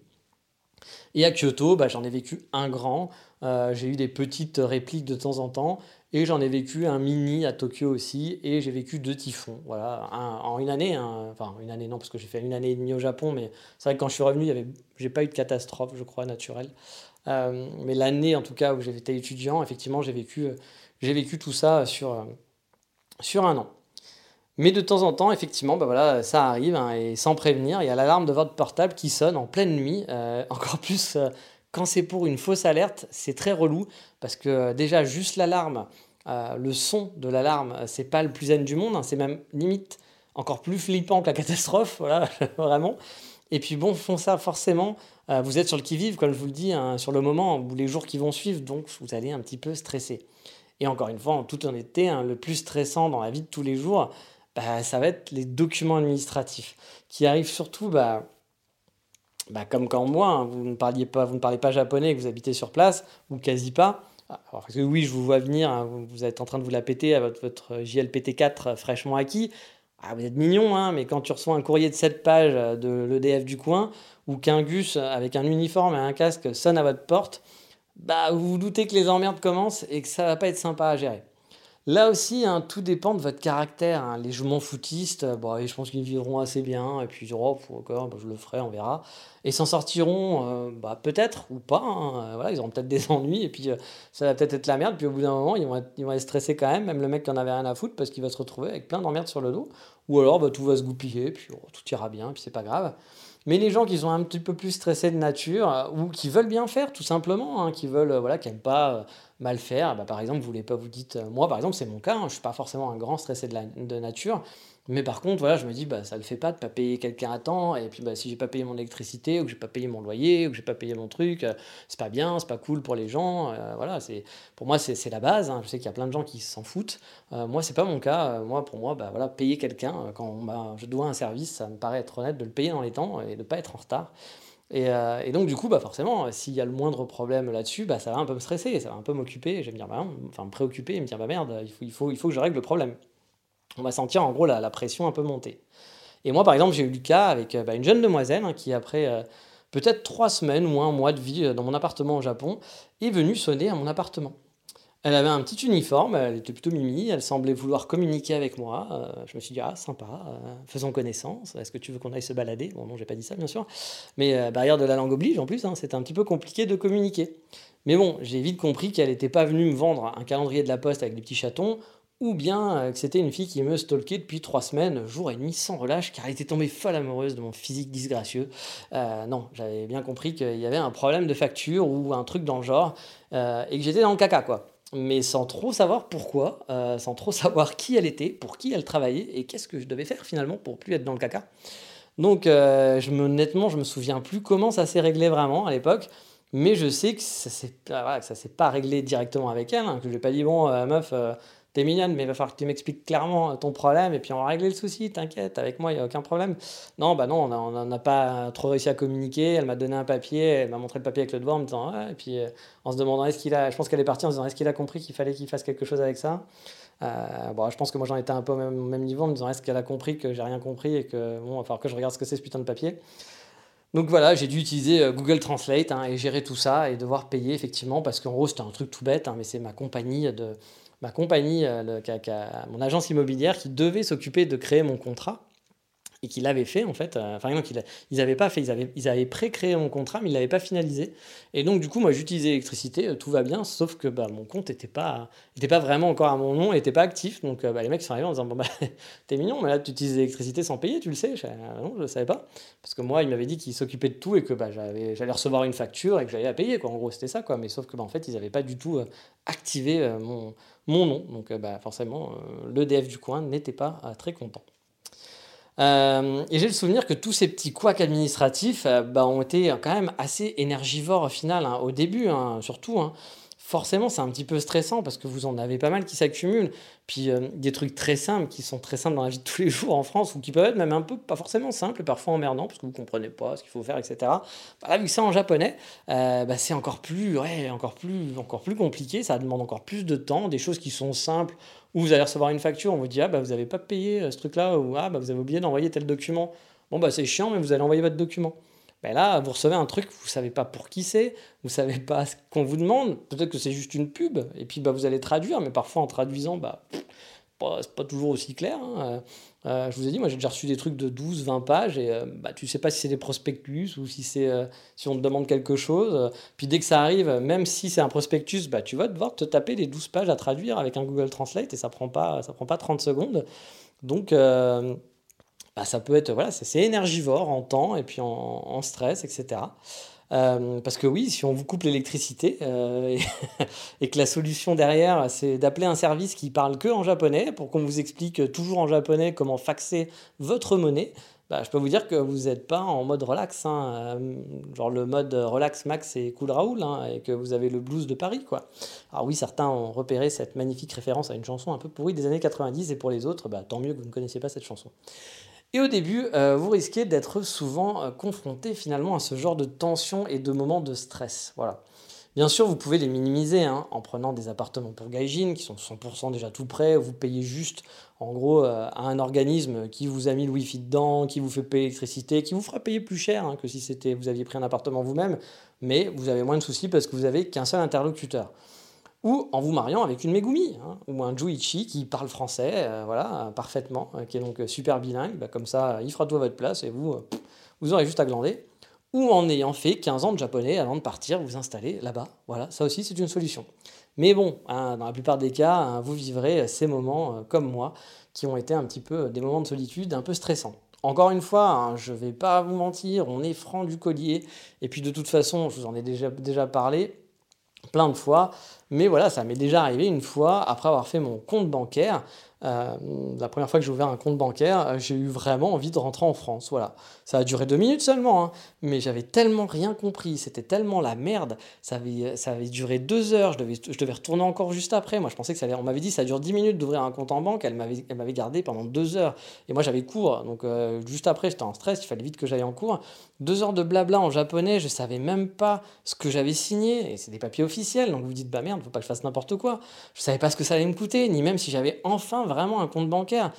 Speaker 1: Et à Kyoto, bah, j'en ai vécu un grand. Euh, j'ai eu des petites répliques de temps en temps. Et j'en ai vécu un mini à Tokyo aussi. Et j'ai vécu deux typhons. Voilà, en une année. enfin, une année, non, parce que j'ai fait une année et demie au Japon. Mais c'est vrai que quand je suis revenu, j'ai pas eu de catastrophe, je crois, naturelle. Euh, mais l'année, en tout cas, où j'étais étudiant, effectivement, j'ai vécu, j'ai vécu tout ça sur, sur un an. Mais de temps en temps, effectivement, bah voilà, ça arrive, hein, et sans prévenir, il y a l'alarme de votre portable qui sonne en pleine nuit. Euh, encore plus euh, quand c'est pour une fausse alerte, c'est très relou, parce que euh, déjà, juste l'alarme, le son de l'alarme, c'est pas le plus zen du monde, hein, c'est même limite encore plus flippant que la catastrophe, voilà, vraiment. Et puis bon, font ça forcément, vous êtes sur le qui-vive, comme je vous le dis, hein, sur le moment ou les jours qui vont suivre, donc vous allez un petit peu stresser. Et encore une fois, en toute honnêteté, le plus stressant dans la vie de tous les jours, bah, ça va être les documents administratifs qui arrivent surtout bah, bah, comme quand moi, hein, vous, ne parliez pas, vous ne parlez pas japonais et que vous habitez sur place, ou quasi pas. Parce que oui, je vous vois venir, hein, vous, êtes en train de vous la péter à votre, votre JLPT4 fraîchement acquis. Ah, vous êtes mignon, hein, mais quand tu reçois un courrier de 7 pages de l'EDF du coin, ou qu'un gus avec un uniforme et un casque sonne à votre porte, bah, vous vous doutez que les emmerdes commencent et que ça va pas être sympa à gérer. Là aussi, hein, tout dépend de votre caractère. Hein. Les jouements footistes, euh, bon, je pense qu'ils vivront assez bien. Et puis, oh, bah, je le ferai, on verra. Et s'en sortiront, euh, bah, peut-être ou pas. Hein. Euh, voilà, ils auront peut-être des ennuis. Et puis, ça va peut-être être la merde. Puis, au bout d'un moment, ils vont, être, ils stressés quand même. Même le mec qui en avait rien à foutre parce qu'il va se retrouver avec plein d'emmerdes sur le dos. Ou alors, bah, tout va se goupiller. Puis, oh, tout ira bien. Puis, c'est pas grave. Mais les gens qui sont un petit peu plus stressés de nature ou qui veulent bien faire, tout simplement, qui veulent, voilà, qui n'aiment pas mal faire. Bah, par exemple, vous voulez pas vous dites, euh, moi par exemple, c'est mon cas, hein, je suis pas forcément un grand stressé de nature, mais par contre, voilà, je me dis, bah, ça le fait pas de pas payer quelqu'un à temps, et puis bah, si j'ai pas payé mon électricité, ou que j'ai pas payé mon loyer, ou que j'ai pas payé mon truc, euh, c'est pas bien, c'est pas cool pour les gens, euh, voilà, c'est, pour moi, c'est, la base, hein. je sais qu'il y a plein de gens qui s'en foutent, moi, c'est pas mon cas, moi, pour moi, bah, voilà, payer quelqu'un, quand bah, je dois un service, ça me paraît être honnête de le payer dans les temps, et de pas être en retard. Euh, et, donc, du coup, bah, forcément, s'il y a le moindre problème là-dessus, bah, ça va un peu me stresser, ça va un peu m'occuper, je vais me dire, bah, enfin, me préoccuper et me dire, bah merde, il faut, il, faut, il faut que je règle le problème. On va sentir en gros la, pression un peu monter. Et moi, par exemple, j'ai eu le cas avec euh, bah, une jeune demoiselle hein, qui, après euh, peut-être trois semaines ou un mois de vie dans mon appartement au Japon, est venue sonner à mon appartement. Elle avait un petit uniforme, elle était plutôt mimi, elle semblait vouloir communiquer avec moi. Euh, je me suis dit, ah, sympa, euh, faisons connaissance, est-ce que tu veux qu'on aille se balader? Bon, non, j'ai pas dit ça, bien sûr. Mais euh, barrière de la langue oblige, en plus, hein, c'était un petit peu compliqué de communiquer. Mais bon, j'ai vite compris qu'elle n'était pas venue me vendre un calendrier de la poste avec des petits chatons ou bien que c'était une fille qui me stalkait depuis trois semaines, jour et nuit sans relâche, car elle était tombée folle amoureuse de mon physique disgracieux. non, j'avais bien compris qu'il y avait un problème de facture ou un truc dans le genre, et que j'étais dans le caca, quoi mais sans trop savoir pourquoi, euh, sans trop savoir qui elle était, pour qui elle travaillait et qu'est-ce que je devais faire finalement pour plus être dans le caca. Donc, euh, je me, honnêtement, je me souviens plus comment ça s'est réglé vraiment à l'époque, mais je sais que ça s'est voilà, s'est pas réglé directement avec elle, hein, que je lui ai pas dit bon euh, meuf, t'es mignonne, mais il va falloir que tu m'expliques clairement ton problème et puis on va régler le souci, t'inquiète, avec moi, il n'y a aucun problème. Non, bah non, on n'a pas trop réussi à communiquer. Elle m'a donné un papier, elle m'a montré le papier avec le doigt en me disant, et puis euh, en se demandant, est-ce qu'il a, je pense qu'elle est partie en se disant, est-ce qu'il a compris qu'il fallait qu'il fasse quelque chose avec ça? Euh, bon, je pense que moi j'en étais un peu au même, niveau en me disant, est-ce qu'elle a compris que j'ai rien compris et que bon, il va falloir que je regarde ce que c'est ce putain de papier? Donc voilà, j'ai dû utiliser euh, Google Translate hein, et gérer tout ça et devoir payer effectivement parce qu'en gros c'était un truc tout bête, hein, mais c'est ma compagnie de ma compagnie, euh, mon agence immobilière qui devait s'occuper de créer mon contrat et qui l'avait fait en fait. Euh, enfin non, ils n'avaient pas fait, ils avaient, ils pré-créé mon contrat, mais ils l'avaient pas finalisé. Et donc du coup, moi j'utilisais l'électricité, euh, tout va bien, sauf que bah, mon compte n'était pas, pas vraiment encore à mon nom, n'était pas actif. Donc bah, les mecs sont arrivés en disant bon bah t'es mignon, mais là tu utilises l'électricité sans payer, tu le sais. Je, ah, non, je le savais pas, parce que moi il m'avait dit qu'il s'occupait de tout et que bah, j'allais recevoir une facture et que j'allais la payer quoi. En gros c'était ça quoi. Mais sauf que bah, en fait ils n'avaient pas du tout activé mon mon nom. Donc bah, forcément, l'EDF du coin n'était pas très content. Euh, et j'ai le souvenir que tous ces petits couacs administratifs euh, bah, ont été quand même assez énergivores au final, hein, au début hein, surtout. Hein. Forcément, c'est un petit peu stressant parce que vous en avez pas mal qui s'accumulent. Puis euh, des trucs très simples qui sont très simples dans la vie de tous les jours en France ou qui peuvent être même un peu pas forcément simples, parfois emmerdants parce que vous comprenez pas ce qu'il faut faire, etc. Bah, vu que c'est en japonais, bah, c'est encore plus, encore plus, encore plus compliqué. Ça demande encore plus de temps. Des choses qui sont simples ou vous allez recevoir une facture, on vous dit ah bah vous n'avez pas payé euh, ce truc-là, ou ah bah vous avez oublié d'envoyer tel document. Bon bah c'est chiant, mais vous allez envoyer votre document. Ben là, vous recevez un truc, vous savez pas pour qui c'est, vous savez pas ce qu'on vous demande, peut-être que c'est juste une pub, et puis bah, vous allez traduire, mais parfois en traduisant, bah, c'est pas toujours aussi clair. Hein. Euh, je vous ai dit, moi j'ai déjà reçu des trucs de 12, 20 pages et euh, bah, tu sais pas si c'est des prospectus ou si, euh, si on te demande quelque chose. Puis dès que ça arrive, même si c'est un prospectus, bah, tu vas devoir te taper les 12 pages à traduire avec un Google Translate et ça prend pas, prend pas 30 secondes. Donc bah, ça peut être, voilà, c'est, énergivore en temps et puis en, stress, etc. Euh, parce que oui, si on vous coupe l'électricité euh, et, que la solution derrière, c'est d'appeler un service qui parle que en japonais pour qu'on vous explique toujours en japonais comment faxer votre monnaie, bah, je peux vous dire que vous n'êtes pas en mode relax. Hein. Euh, genre le mode relax max et cool Raoul, hein, et que vous avez le blues de Paris. quoi. Alors oui, certains ont repéré cette magnifique référence à une chanson un peu pourrie des années 90, et pour les autres, bah, tant mieux que vous ne connaissiez pas cette chanson. Et au début, euh, vous risquez d'être souvent euh, confronté finalement à ce genre de tension et de moments de stress. Voilà. Bien sûr, vous pouvez les minimiser hein, en prenant des appartements pour gaijin qui sont 100% déjà tout prêts. Vous payez juste, en gros, euh, à un organisme qui vous a mis le wifi dedans, qui vous fait payer l'électricité, qui vous fera payer plus cher hein, que si c'était vous aviez pris un appartement vous-même. Mais vous avez moins de soucis parce que vous avez qu'un seul interlocuteur ou en vous mariant avec une Megumi, hein, ou un Juichi qui parle français, euh, voilà, parfaitement, euh, qui est donc super bilingue, bah, comme ça, il fera tout à votre place et vous, euh, vous aurez juste à glander. Ou en ayant fait 15 ans de japonais avant de partir vous installer là-bas. Voilà, ça aussi c'est une solution. Mais bon, hein, dans la plupart des cas, hein, vous vivrez ces moments comme moi, qui ont été un petit peu des moments de solitude un peu stressants. Encore une fois, je ne vais pas vous mentir, on est franc du collier. Et puis de toute façon, je vous en ai déjà, déjà parlé, plein de fois. Mais voilà, ça m'est déjà arrivé une fois, après avoir fait mon compte bancaire, euh, la première fois que j'ai ouvert un compte bancaire, euh, j'ai eu vraiment envie de rentrer en France. Voilà. Ça a duré deux minutes seulement, hein. mais j'avais tellement rien compris, c'était tellement la merde. Ça avait, ça avait duré deux heures, je devais, je devais retourner encore juste après. Moi, je pensais que ça allait. On m'avait dit ça dure dix minutes d'ouvrir un compte en banque, elle m'avait, elle m'avait gardé pendant deux heures. Et moi, j'avais cours, donc euh, juste après, j'étais en stress, il fallait vite que j'aille en cours. Deux heures de blabla en japonais, je savais même pas ce que j'avais signé, et c'est des papiers officiels, donc vous vous dites, bah merde, faut pas que je fasse n'importe quoi. Je savais pas ce que ça allait me coûter, ni même si j'avais enfin vraiment un compte bancaire.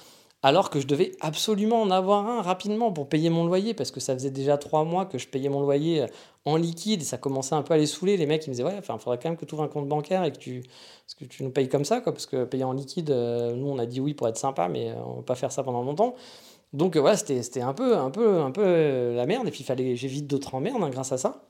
Speaker 1: Alors que je devais absolument en avoir un rapidement pour payer mon loyer, parce que ça faisait déjà trois mois que je payais mon loyer euh, en liquide, et ça commençait un peu à les saouler. Les mecs, ils me disaient, ouais, il faudrait quand même que tu ouvres un compte bancaire et que tu, que tu nous payes comme ça, quoi, parce que payer en liquide, euh, nous, on a dit oui pour être sympa, mais euh, on va pas faire ça pendant longtemps. Donc voilà, c'était un peu, un, peu, un peu la merde, et puis fallait, j'évite d'autres emmerdes hein, grâce à ça.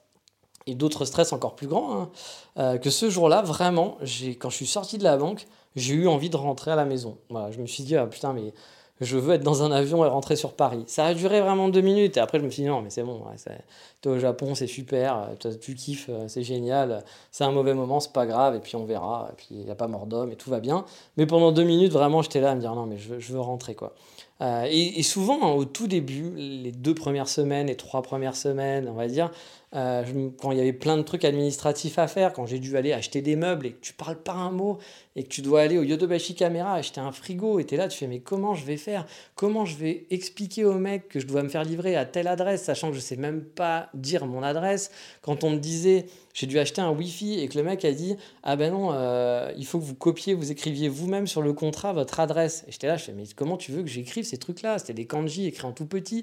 Speaker 1: et d'autres stress encore plus grands, hein, que ce jour-là, vraiment, quand je suis sorti de la banque, j'ai eu envie de rentrer à la maison. Voilà, je me suis dit, ah, putain, mais je veux être dans un avion et rentrer sur Paris. Ça a duré vraiment deux minutes. Et après, je me suis dit, non, mais c'est bon, ouais, t'es au Japon, c'est super, tu kiffes, euh, c'est génial. C'est un mauvais moment, c'est pas grave, et puis on verra. Et puis il n'y a pas mort d'homme, et tout va bien. Mais pendant deux minutes, vraiment, j'étais là à me dire, non, mais je veux, rentrer, quoi. Euh, et, souvent, hein, au tout début, les deux premières semaines, les trois premières semaines, on va dire, euh, quand il y avait plein de trucs administratifs à faire, quand j'ai dû aller acheter des meubles et que tu parles pas un mot et que tu dois aller au Yodobashi Camera acheter un frigo et tu es là, tu fais mais comment je vais faire? Comment je vais expliquer au mec que je dois me faire livrer à telle adresse, sachant que je sais même pas dire mon adresse? Quand on me disait j'ai dû acheter un Wi-Fi et que le mec a dit ah ben non, euh, il faut que vous copiez, vous écriviez vous-même sur le contrat votre adresse. Et j'étais là, je fais mais comment tu veux que j'écrive ces trucs-là? C'était des kanji écrits en tout petit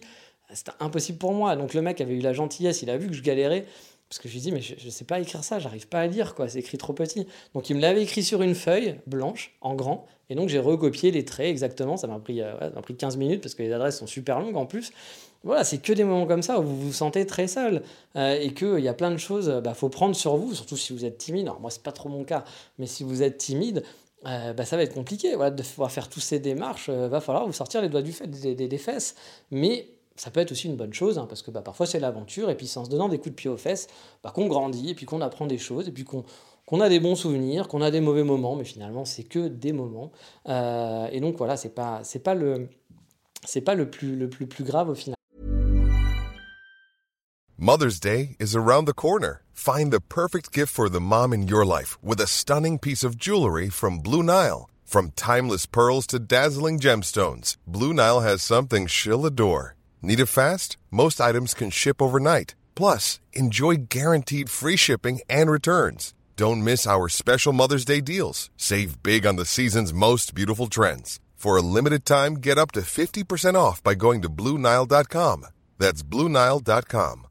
Speaker 1: c'était impossible pour moi. Donc le mec avait eu la gentillesse, il a vu que je galérais, parce que je lui dit, mais je ne sais pas écrire ça, j'arrive pas à lire, quoi, c'est écrit trop petit. Donc il me l'avait écrit sur une feuille blanche, en grand, et donc j'ai recopié les traits exactement, ça m'a pris, euh, pris 15 minutes, parce que les adresses sont super longues en plus. Voilà, c'est que des moments comme ça où vous vous sentez très seul euh, et qu'il y a plein de choses, il bah, faut prendre sur vous, surtout si vous êtes timide. Alors moi, c'est pas trop mon cas, mais si vous êtes timide, euh, bah, ça va être compliqué voilà, de faire toutes ces démarches. Il va falloir vous sortir les doigts du fait, des, des, des fesses. Mais ça peut être aussi une bonne chose, hein, parce que bah, parfois c'est l'aventure, et puis c'est en se donnant des coups de pied aux fesses bah, qu'on grandit, et puis qu'on apprend des choses, et puis qu'on a des bons souvenirs, qu'on a des mauvais moments, mais finalement c'est que des moments. Euh, et donc voilà, c'est pas pas le pas le plus le plus plus grave au final.
Speaker 2: Mother's Day is around the corner. Find the perfect gift for the mom in your life with a stunning piece of jewelry from Blue Nile. From timeless pearls to dazzling gemstones, Blue Nile has something she'll adore. Need it fast? Most items can ship overnight. Plus, enjoy guaranteed free shipping and returns. Don't miss our special Mother's Day deals. Save big on the season's most beautiful trends. For a limited time, get up to 50% off by going to Bluenile.com. That's Bluenile.com.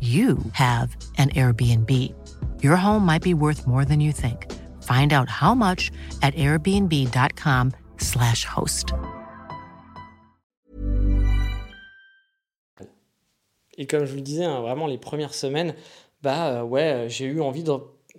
Speaker 3: you have an Airbnb. Your home might be worth more than you think. Find out how much at airbnb.com/slash host.
Speaker 1: Et comme je vous le disais, hein, vraiment les premières semaines, bah euh, ouais, j'ai eu envie de.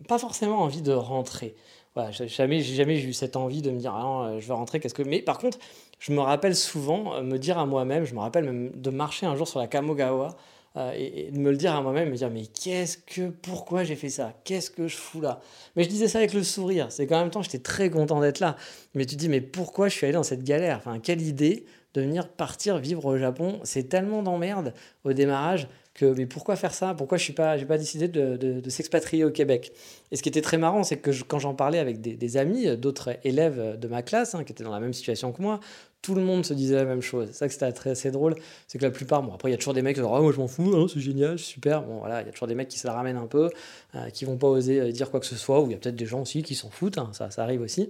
Speaker 1: Pas forcément envie de rentrer. Voilà, jamais, jamais eu cette envie de me dire, ah, euh, je veux rentrer, qu'est-ce que. Mais par contre, je me rappelle souvent euh, me dire à moi-même, je me rappelle même de marcher un jour sur la Kamogawa euh, et, de me le dire à moi-même, me dire mais qu'est-ce que, pourquoi j'ai fait ça? Qu'est-ce que je fous là? Mais je disais ça avec le sourire, c'est qu'en même temps j'étais très content d'être là. Mais tu te dis mais pourquoi je suis allé dans cette galère? Enfin, quelle idée de venir partir vivre au Japon? C'est tellement d'emmerde au démarrage que mais pourquoi faire ça? Pourquoi je n'ai pas, pas décidé de, de, s'expatrier au Québec? Et ce qui était très marrant, c'est que quand j'en parlais avec des, amis, d'autres élèves de ma classe, hein, qui étaient dans la même situation que moi, tout le monde se disait la même chose. C'est ça que c'était assez drôle, c'est que la plupart, bon après il y a toujours des mecs qui disent ah, moi je m'en fous, hein, c'est génial, super. Bon voilà, il y a toujours des mecs qui se la ramènent un peu, euh, qui vont pas oser euh, dire quoi que ce soit, ou il y a peut-être des gens aussi qui s'en foutent, hein, ça, ça arrive aussi.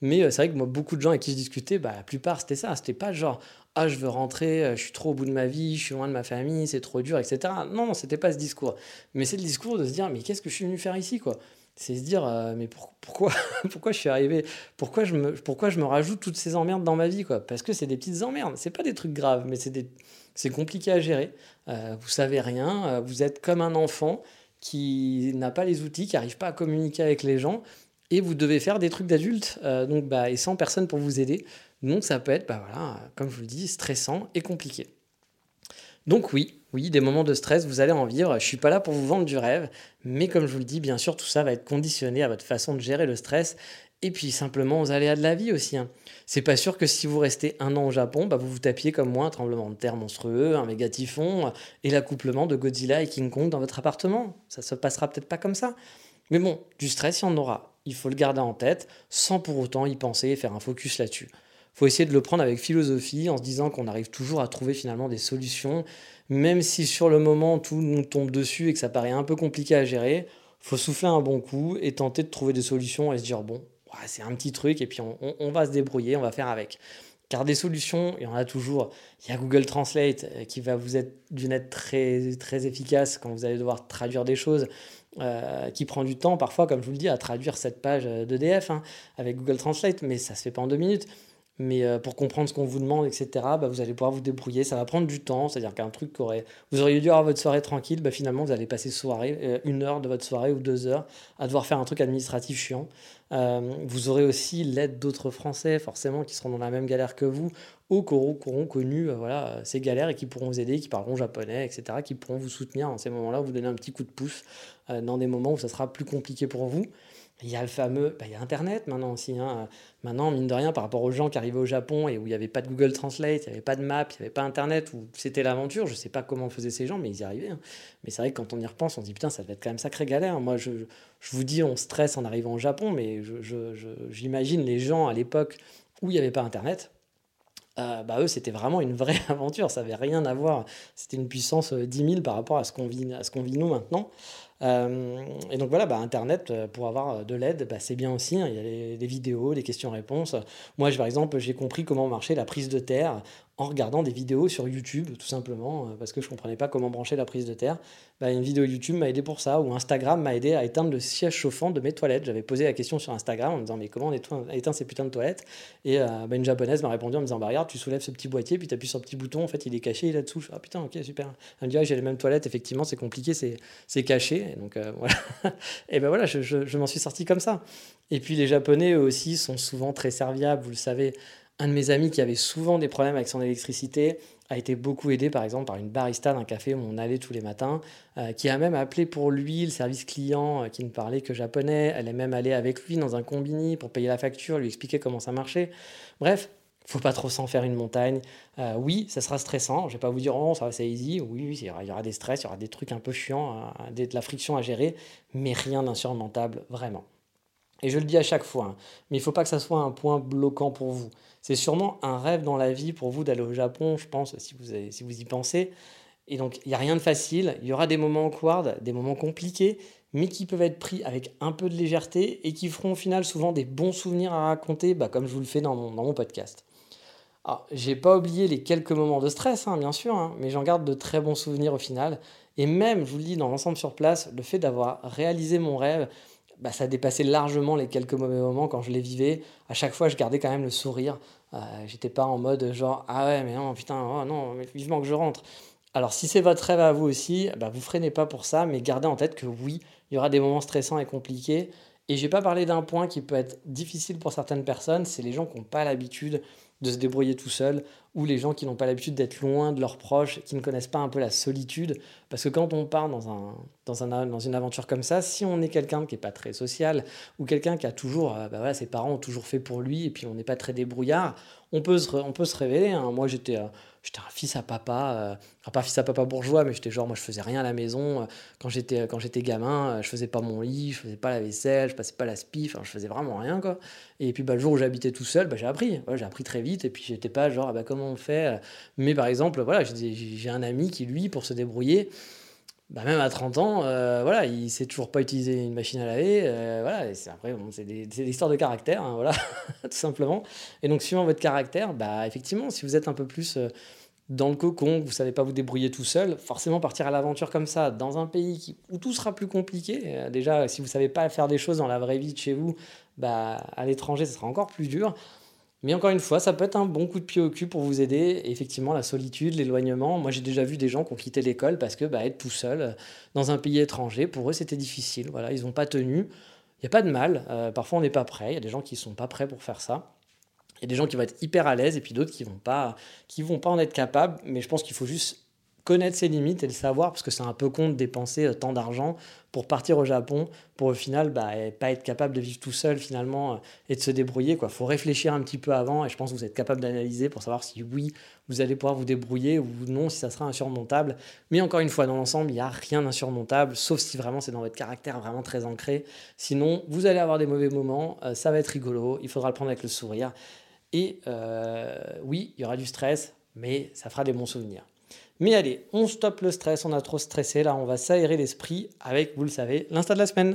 Speaker 1: Mais euh, c'est vrai que moi beaucoup de gens avec qui je discutais, bah, la plupart c'était ça, c'était pas genre ah je veux rentrer, je suis trop au bout de ma vie, je suis loin de ma famille, c'est trop dur, etc. Non, non c'était pas ce discours. Mais c'est le discours de se dire mais qu'est-ce que je suis venu faire ici quoi? C'est se dire euh, mais pourquoi pourquoi je suis arrivé? Pourquoi je me pourquoi je me rajoute toutes ces emmerdes dans ma vie quoi? Parce que c'est des petites emmerdes. C'est pas des trucs graves mais c'est des c'est compliqué à gérer. Euh, vous savez rien euh, vous êtes comme un enfant qui n'a pas les outils qui n'arrive pas à communiquer avec les gens et vous devez faire des trucs d'adulte donc bah et sans personne pour vous aider donc ça peut être bah voilà comme je vous le dis stressant et compliqué donc oui, oui, des moments de stress, vous allez en vivre. Je suis pas là pour vous vendre du rêve, mais comme je vous le dis, bien sûr, tout ça va être conditionné à votre façon de gérer le stress et puis simplement aux aléas de la vie aussi. Hein. C'est pas sûr que si vous restez un an au Japon, bah vous vous tapiez comme moi un tremblement de terre monstrueux, un méga typhon et l'accouplement de Godzilla et King Kong dans votre appartement. Ça se passera peut-être pas comme ça. Mais bon, du stress, il y en aura. Il faut le garder en tête sans pour autant y penser et faire un focus là-dessus. Faut essayer de le prendre avec philosophie en se disant qu'on arrive toujours à trouver finalement des solutions, même si sur le moment tout nous tombe dessus et que ça paraît un peu compliqué à gérer, faut souffler un bon coup et tenter de trouver des solutions et se dire bon, c'est un petit truc et puis on, va se débrouiller, on va faire avec. Car des solutions, il y en a toujours. Il y a Google Translate euh, qui va vous être d'une aide très, très efficace quand vous allez devoir traduire des choses. Euh, qui prend du temps parfois, comme je vous le dis, à traduire cette page d'EDF hein, avec Google Translate, mais ça se fait pas en deux minutes. Mais euh, pour comprendre ce qu'on vous demande, etc., bah, vous allez pouvoir vous débrouiller. Ça va prendre du temps. C'est-à-dire qu'un truc qu'aurait. Vous auriez dû avoir votre soirée tranquille, bah, finalement, vous allez passer soirée, euh, une heure de votre soirée ou deux heures à devoir faire un truc administratif chiant. Euh, vous aurez aussi l'aide d'autres Français, forcément, qui seront dans la même galère que vous, ou qui auront, connu voilà, ces galères et qui pourront vous aider, qui parleront japonais, etc., qui pourront vous soutenir en ces moments-là, vous donner un petit coup de pouce dans des moments où ça sera plus compliqué pour vous. Il y a le fameux, bah, il y a Internet maintenant aussi. Hein. Maintenant, mine de rien, par rapport aux gens qui arrivaient au Japon et où il n'y avait pas de Google Translate, il n'y avait pas de map, il n'y avait pas Internet, où c'était l'aventure. Je ne sais pas comment faisaient ces gens, mais ils y arrivaient. Hein. Mais c'est vrai que quand on y repense, on se dit putain, ça devait être quand même sacré galère. Moi, je, je vous dis, on stresse en arrivant au Japon, mais j'imagine je, les gens à l'époque où il n'y avait pas Internet. Euh, bah eux, c'était vraiment une vraie aventure. Ça n'avait rien à voir. C'était une puissance 10 euh, 000 par rapport à ce qu'on vit, à ce qu'on vit nous maintenant. Euh, et donc voilà, bah, Internet, euh, pour avoir euh, de l'aide, bah, c'est bien aussi. Hein. il y a des vidéos, des questions-réponses. Moi, par exemple, j'ai compris comment marchait la prise de terre en regardant des vidéos sur YouTube, tout simplement, euh, parce que je ne comprenais pas comment brancher la prise de terre. Bah, une vidéo YouTube m'a aidé pour ça, ou Instagram m'a aidé à éteindre le siège chauffant de mes toilettes. J'avais posé la question sur Instagram en me disant mais comment on éteint ces putains de toilettes? Et euh, bah, une japonaise m'a répondu en me disant bah, regarde, tu soulèves ce petit boîtier, puis tu appuies sur le petit bouton, en fait il est caché, il est là-dessous. Ah putain, ok, super. Elle me ah, j'ai les mêmes toilettes, effectivement, c'est compliqué, c'est caché. Et donc euh, voilà. et ben voilà, je, je m'en suis sorti comme ça. Et puis les Japonais eux aussi sont souvent très serviables, vous le savez. Un de mes amis qui avait souvent des problèmes avec son électricité a été beaucoup aidé par exemple par une barista d'un café où on allait tous les matins, euh, qui a même appelé pour lui le service client euh, qui ne parlait que japonais. Elle est même allée avec lui dans un combini pour payer la facture, lui expliquer comment ça marchait. Bref, faut pas trop s'en faire une montagne. Euh, oui, ça sera stressant. Je vais pas vous dire oh ça va c'est easy. Oui, oui, il y, aura, des stress, il y aura des trucs un peu chiants, de la friction à gérer, mais rien d'insurmontable vraiment. Et je le dis à chaque fois, hein, mais il faut pas que ça soit un point bloquant pour vous. C'est sûrement un rêve dans la vie pour vous d'aller au Japon, je pense, si vous, y pensez. Et donc, il n'y a rien de facile. Il y aura des moments awkward, des moments compliqués, mais qui peuvent être pris avec un peu de légèreté et qui feront au final souvent des bons souvenirs à raconter, bah, comme je vous le fais dans mon, podcast. Alors, j'ai pas oublié les quelques moments de stress, hein, bien sûr, hein, mais j'en garde de très bons souvenirs au final. Et même, je vous le dis, dans l'ensemble sur place, le fait d'avoir réalisé mon rêve, bah, ça dépassait largement les quelques mauvais moments quand je les vivais. À chaque fois, je gardais quand même le sourire. Euh, j'étais pas en mode genre ah ouais mais non putain oh non mais vivement que je rentre. Alors si c'est votre rêve à vous aussi, bah, vous freinez pas pour ça, mais gardez en tête que oui, il y aura des moments stressants et compliqués. Et j'ai pas parlé d'un point qui peut être difficile pour certaines personnes, c'est les gens qui n'ont pas l'habitude de se débrouiller tout seul, ou les gens qui n'ont pas l'habitude d'être loin de leurs proches, qui ne connaissent pas un peu la solitude. Parce que quand on part dans, un, dans, un, dans une aventure comme ça, si on est quelqu'un qui n'est pas très social, ou quelqu'un qui a toujours, euh, bah ses parents ont toujours fait pour lui, et puis on n'est pas très débrouillard, on peut se, on peut se révéler. Hein. Moi, j'étais... Euh, j'étais un fils à papa, euh, pas fils à papa bourgeois, mais j'étais genre, moi je faisais rien à la maison. Quand j'étais, quand j'étais gamin, je faisais pas mon lit, je faisais pas la vaisselle, je passais pas la spif, enfin, je faisais vraiment rien quoi. Et puis bah, le jour où j'habitais tout seul, bah, j'ai appris, j'ai appris très vite, et puis j'étais pas genre, ah, bah, fait Mais par exemple, voilà, j'ai un ami qui lui, pour se débrouiller, bah même à 30 ans, euh, voilà, il sait toujours pas utiliser une machine à laver. Euh, voilà, c'est après, bon, c'est des, histoires de caractère, hein, voilà, tout simplement. Et donc, suivant votre caractère, bah effectivement, si vous êtes un peu plus euh, dans le cocon, vous savez pas vous débrouiller tout seul, forcément partir à l'aventure comme ça, dans un pays où tout sera plus compliqué. déjà, si vous savez pas faire des choses dans la vraie vie de chez vous, bah à l'étranger, ce sera encore plus dur. Mais encore une fois, ça peut être un bon coup de pied au cul pour vous aider. effectivement, la solitude, l'éloignement. Moi, j'ai déjà vu des gens qui ont quitté l'école parce que bah, être tout seul euh, dans un pays étranger, pour eux, c'était difficile. Voilà, ils n'ont pas tenu. Il n'y a pas de mal. Euh, parfois, on n'est pas prêt. Il y a des gens qui ne sont pas prêts pour faire ça. Il y a des gens qui vont être hyper à l'aise et puis d'autres qui vont, pas, qui vont pas en être capables. Mais je pense qu'il faut juste connaître ses limites et le savoir, parce que c'est un peu con de dépenser euh, tant d'argent pour partir au Japon, pour au final bah, pas être capable de vivre tout seul finalement euh, et de se débrouiller. Il faut réfléchir un petit peu avant et je pense que vous êtes capable d'analyser pour savoir si oui, vous allez pouvoir vous débrouiller ou non, si ça sera insurmontable. Mais encore une fois, dans l'ensemble, il n'y a rien d'insurmontable, sauf si vraiment c'est dans votre caractère vraiment très ancré. Sinon, vous allez avoir des mauvais moments, euh, ça va être rigolo, il faudra le prendre avec le sourire. Et oui, il y aura du stress, mais ça fera des bons souvenirs. Mais allez, on stoppe le stress, on a trop stressé, là on va s'aérer l'esprit avec, vous le savez, l'insta de la semaine.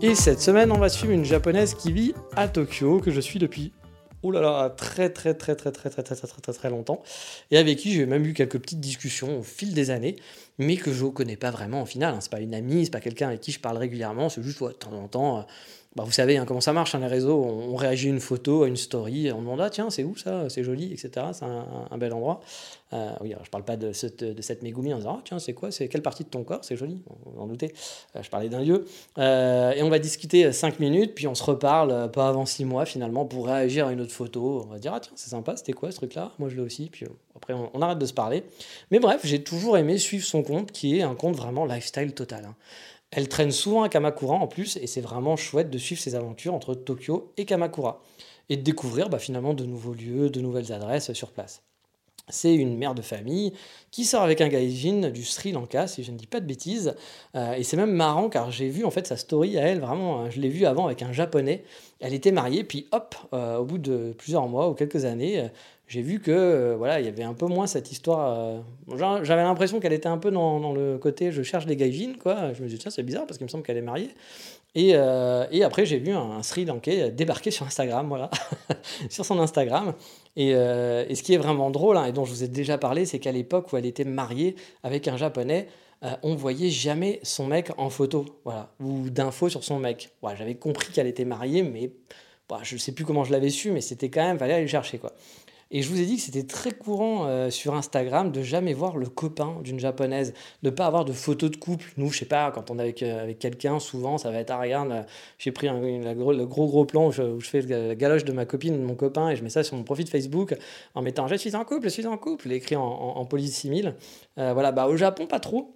Speaker 1: Et cette semaine, on va suivre une japonaise qui vit à Tokyo, que je suis depuis oh là très très très très très très très très très très longtemps, et avec qui j'ai même eu quelques petites discussions au fil des années, mais que je ne connais pas vraiment au final. Hein. C'est pas une amie, c'est pas quelqu'un avec qui je parle régulièrement, c'est juste de temps en temps bah, vous savez hein, comment ça marche, hein, les réseaux, on, réagit à une photo, à une story, on demande ah tiens c'est où ça, c'est joli, etc. C'est un, bel endroit. Euh, oui, alors, je parle pas de cette, de cette en disant ah tiens c'est quoi, c'est quelle partie de ton corps, c'est joli, vous en doutez. Euh, je parlais d'un lieu. Euh, et on va discuter 5 minutes, puis on se reparle pas avant 6 mois finalement pour réagir à une autre photo. On va dire ah tiens c'est sympa, c'était quoi ce truc-là, moi je l'ai aussi, puis après on, arrête de se parler. Mais bref, j'ai toujours aimé suivre son compte qui est un compte vraiment lifestyle total. Hein. Elle traîne souvent à Kamakura en plus, et c'est vraiment chouette de suivre ses aventures entre Tokyo et Kamakura, et de découvrir bah, finalement de nouveaux lieux, de nouvelles adresses sur place. C'est une mère de famille qui sort avec un gaijin du Sri Lanka, si je ne dis pas de bêtises. Euh, et c'est même marrant car j'ai vu en fait sa story à elle, vraiment, hein, je l'ai vue avant avec un japonais. Elle était mariée, puis hop, euh, au bout de plusieurs mois ou quelques années, euh, j'ai vu que euh, voilà, il y avait un peu moins cette histoire. Euh, j'avais l'impression qu'elle était un peu dans, le côté je cherche des gaijins, quoi. Je me suis dit, tiens, c'est bizarre parce qu'il me semble qu'elle est mariée. Et, euh, après, j'ai vu un, Sri Lankais débarquer sur Instagram, voilà, sur son Instagram. Et, ce qui est vraiment drôle, hein, et dont je vous ai déjà parlé, c'est qu'à l'époque où elle était mariée avec un japonais, on voyait jamais son mec en photo, voilà, ou d'infos sur son mec. Ouais, J'avais compris qu'elle était mariée, mais bah, je ne sais plus comment je l'avais su, mais c'était quand même, fallait aller le chercher, quoi. Et je vous ai dit que c'était très courant euh, sur Instagram de jamais voir le copain d'une japonaise, de pas avoir de photos de couple. Nous, je sais pas, quand on est avec, euh, avec quelqu'un, souvent ça va être ah regarde, euh, j'ai pris un, le gros gros plan où je, fais la galoche de ma copine, de mon copain, et je mets ça sur mon profil Facebook en mettant je suis en couple, je suis en couple, écrit en, en, en police simile. voilà, bah au Japon pas trop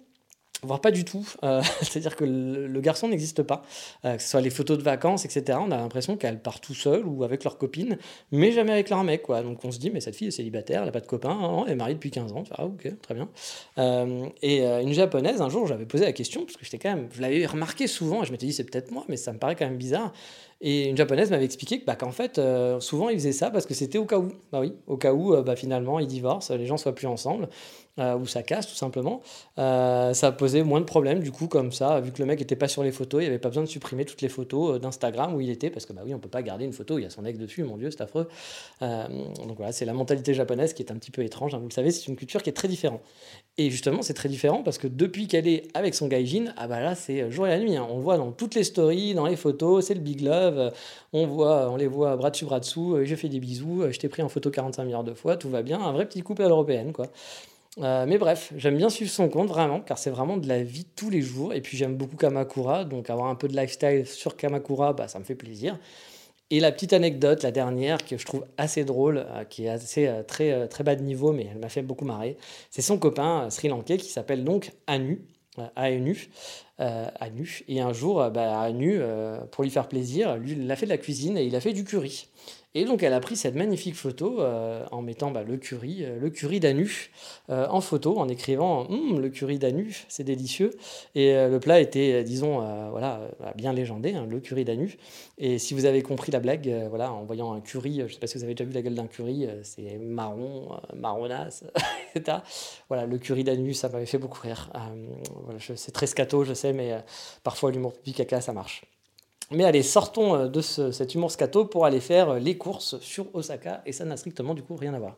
Speaker 1: voire pas du tout. Euh, c'est-à-dire que le, garçon n'existe pas. Euh, que ce soit les photos de vacances, etc. On a l'impression qu'elle part tout seul ou avec leur copine, mais jamais avec leur mec. Quoi. Donc on se dit, mais cette fille est célibataire, elle n'a pas de copain, hein, elle est mariée depuis 15 ans. Ah, ok, très bien. Euh, et une japonaise, un jour, j'avais posé la question, parce que j'étais quand même, je l'avais remarqué souvent, et je m'étais dit, c'est peut-être moi, mais ça me paraît quand même bizarre. Et une japonaise m'avait expliqué bah, qu'en fait, souvent, ils faisaient ça parce que c'était au cas où. Bah oui, au cas où, bah, finalement, ils divorcent, les gens soient plus ensemble. Euh, ou ça casse tout simplement. Euh, ça posait moins de problèmes du coup comme ça, vu que le mec n'était pas sur les photos, il n'y avait pas besoin de supprimer toutes les photos euh, d'Instagram où il était, parce que bah oui, on peut pas garder une photo, il y a son ex dessus, mon dieu, c'est affreux. donc voilà, c'est la mentalité japonaise qui est un petit peu étrange, hein, vous le savez, c'est une culture qui est très différente. Et justement, c'est très différent parce que depuis qu'elle est avec son gaijin, ah bah là, c'est jour et la nuit. Hein. On voit dans toutes les stories, dans les photos, c'est le big love. On, voit, on les voit bras dessus, bras dessous. je fais des bisous, je t'ai pris en photo 45 milliards de fois, tout va bien. Un vrai petit couple à l'européenne, quoi. Euh, mais bref, j'aime bien suivre son compte vraiment, car c'est vraiment de la vie tous les jours. Et puis j'aime beaucoup Kamakura, donc avoir un peu de lifestyle sur Kamakura, bah, ça me fait plaisir. Et la petite anecdote, la dernière, que je trouve assez drôle, euh, qui est assez euh, très, très bas de niveau, mais elle m'a fait beaucoup marrer, c'est son copain sri lankais qui s'appelle donc Anu, Anu, Anu. Et un jour, bah, Anu, pour lui faire plaisir, lui, il a fait de la cuisine et il a fait du curry. Et donc elle a pris cette magnifique photo euh, en mettant bah, le curry, euh, le curry d'Anu euh, en photo, en écrivant hum, le curry d'Anu, c'est délicieux. Et le plat était, disons, voilà, bien légendé, hein, le curry d'Anu. Et si vous avez compris la blague, voilà, en voyant un curry, je ne sais pas si vous avez déjà vu la gueule d'un curry, c'est marron, marronasse, etc. Voilà, le curry d'Anu, ça m'avait fait beaucoup rire. voilà, c'est très scato, je sais, mais parfois l'humour pipi caca, ça marche. Mais allez, sortons euh, de cet humour scato pour aller faire euh, les courses sur Osaka, et ça n'a strictement du coup rien à voir.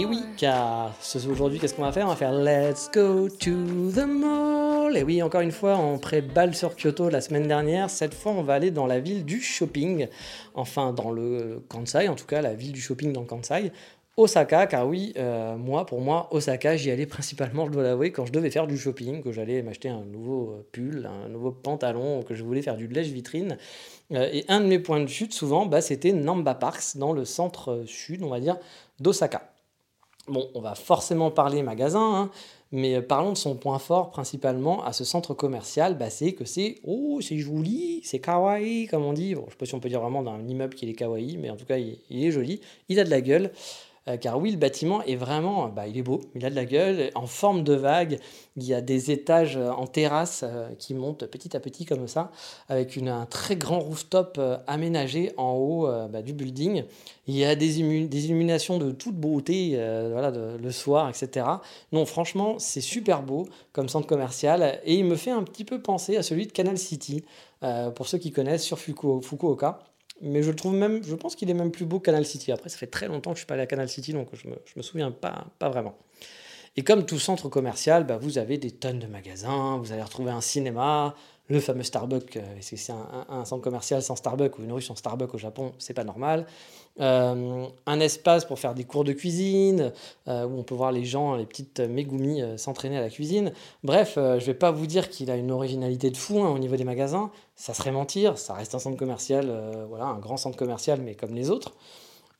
Speaker 1: Et oui, car aujourd'hui, qu'est-ce qu'on va faire? On va faire Let's go to the mall. Et oui, encore une fois, on pré-balle sur Kyoto la semaine dernière. Cette fois, on va aller dans la ville du shopping. Enfin, dans le Kansai, en tout cas, la ville du shopping dans Kansai. Osaka, car oui, euh, moi, pour moi, Osaka, j'y allais principalement, je dois l'avouer, quand je devais faire du shopping, que j'allais m'acheter un nouveau pull, un nouveau pantalon, que je voulais faire du lèche-vitrine. Euh, et un de mes points de chute, souvent, bah, c'était Namba Parks, dans le centre sud, on va dire, d'Osaka. Bon, on va forcément parler magasin, hein, mais parlons de son point fort principalement à ce centre commercial, bah, c'est que c'est oh c'est joli, c'est kawaii comme on dit. Bon, je sais pas si on peut dire vraiment d'un immeuble qu'il est kawaii, mais en tout cas il est joli, il a de la gueule. Euh, car oui, le bâtiment est vraiment, bah, il est beau, il a de la gueule, en forme de vague. Il y a des étages euh, en terrasse euh, qui montent petit à petit comme ça, avec un très grand rooftop aménagé en haut bah, du building. Il y a des, des illuminations de toute beauté, voilà, le soir, etc. Non, franchement, c'est super beau comme centre commercial et il me fait un petit peu penser à celui de Canal City, pour ceux qui connaissent sur Fukuoka mais je le trouve même, je pense qu'il est même plus beau que Canal City. Après, ça fait très longtemps que je suis pas allé à Canal City, donc je me, je me souviens pas, pas vraiment. Et comme tout centre commercial, bah, vous avez des tonnes de magasins, vous allez retrouver un cinéma, le fameux Starbucks, euh, c'est un, centre commercial sans Starbucks ou une rue sans Starbucks au Japon, c'est pas normal. Euh, un espace pour faire des cours de cuisine, euh, où on peut voir les gens, les petites Megumi s'entraîner à la cuisine. Bref, je vais pas vous dire qu'il a une originalité de fou hein, au niveau des magasins, ça serait mentir, ça reste un centre commercial, voilà, un grand centre commercial, mais comme les autres.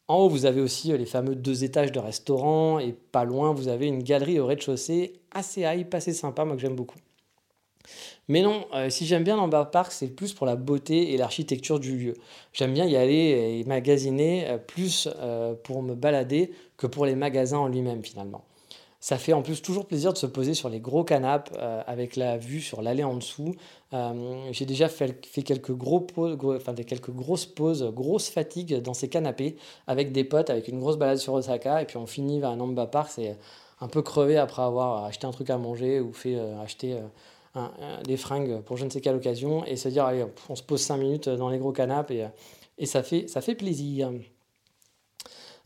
Speaker 1: En haut, vous avez aussi les fameux deux étages de restaurants, et pas loin, vous avez une galerie au rez-de-chaussée assez hype, assez sympa, moi que j'aime beaucoup. Mais non, euh, si j'aime bien l'Amber Park, c'est plus pour la beauté et l'architecture du lieu. J'aime bien y aller et magasiner euh, plus euh, pour me balader que pour les magasins en lui-même finalement. Ça fait en plus toujours plaisir de se poser sur les gros canapes avec la vue sur l'allée en dessous. J'ai déjà fait, quelques, gros enfin, quelques grosses pauses, grosses fatigues dans ces canapés avec des potes, avec une grosse balade sur Osaka. Et puis on finit vers un Amba Park, c'est un peu crevé après avoir acheté un truc à manger ou fait acheter des fringues pour je ne sais quelle occasion et se dire allez on se pose 5 minutes dans les gros canapes et, et ça, fait, ça fait plaisir.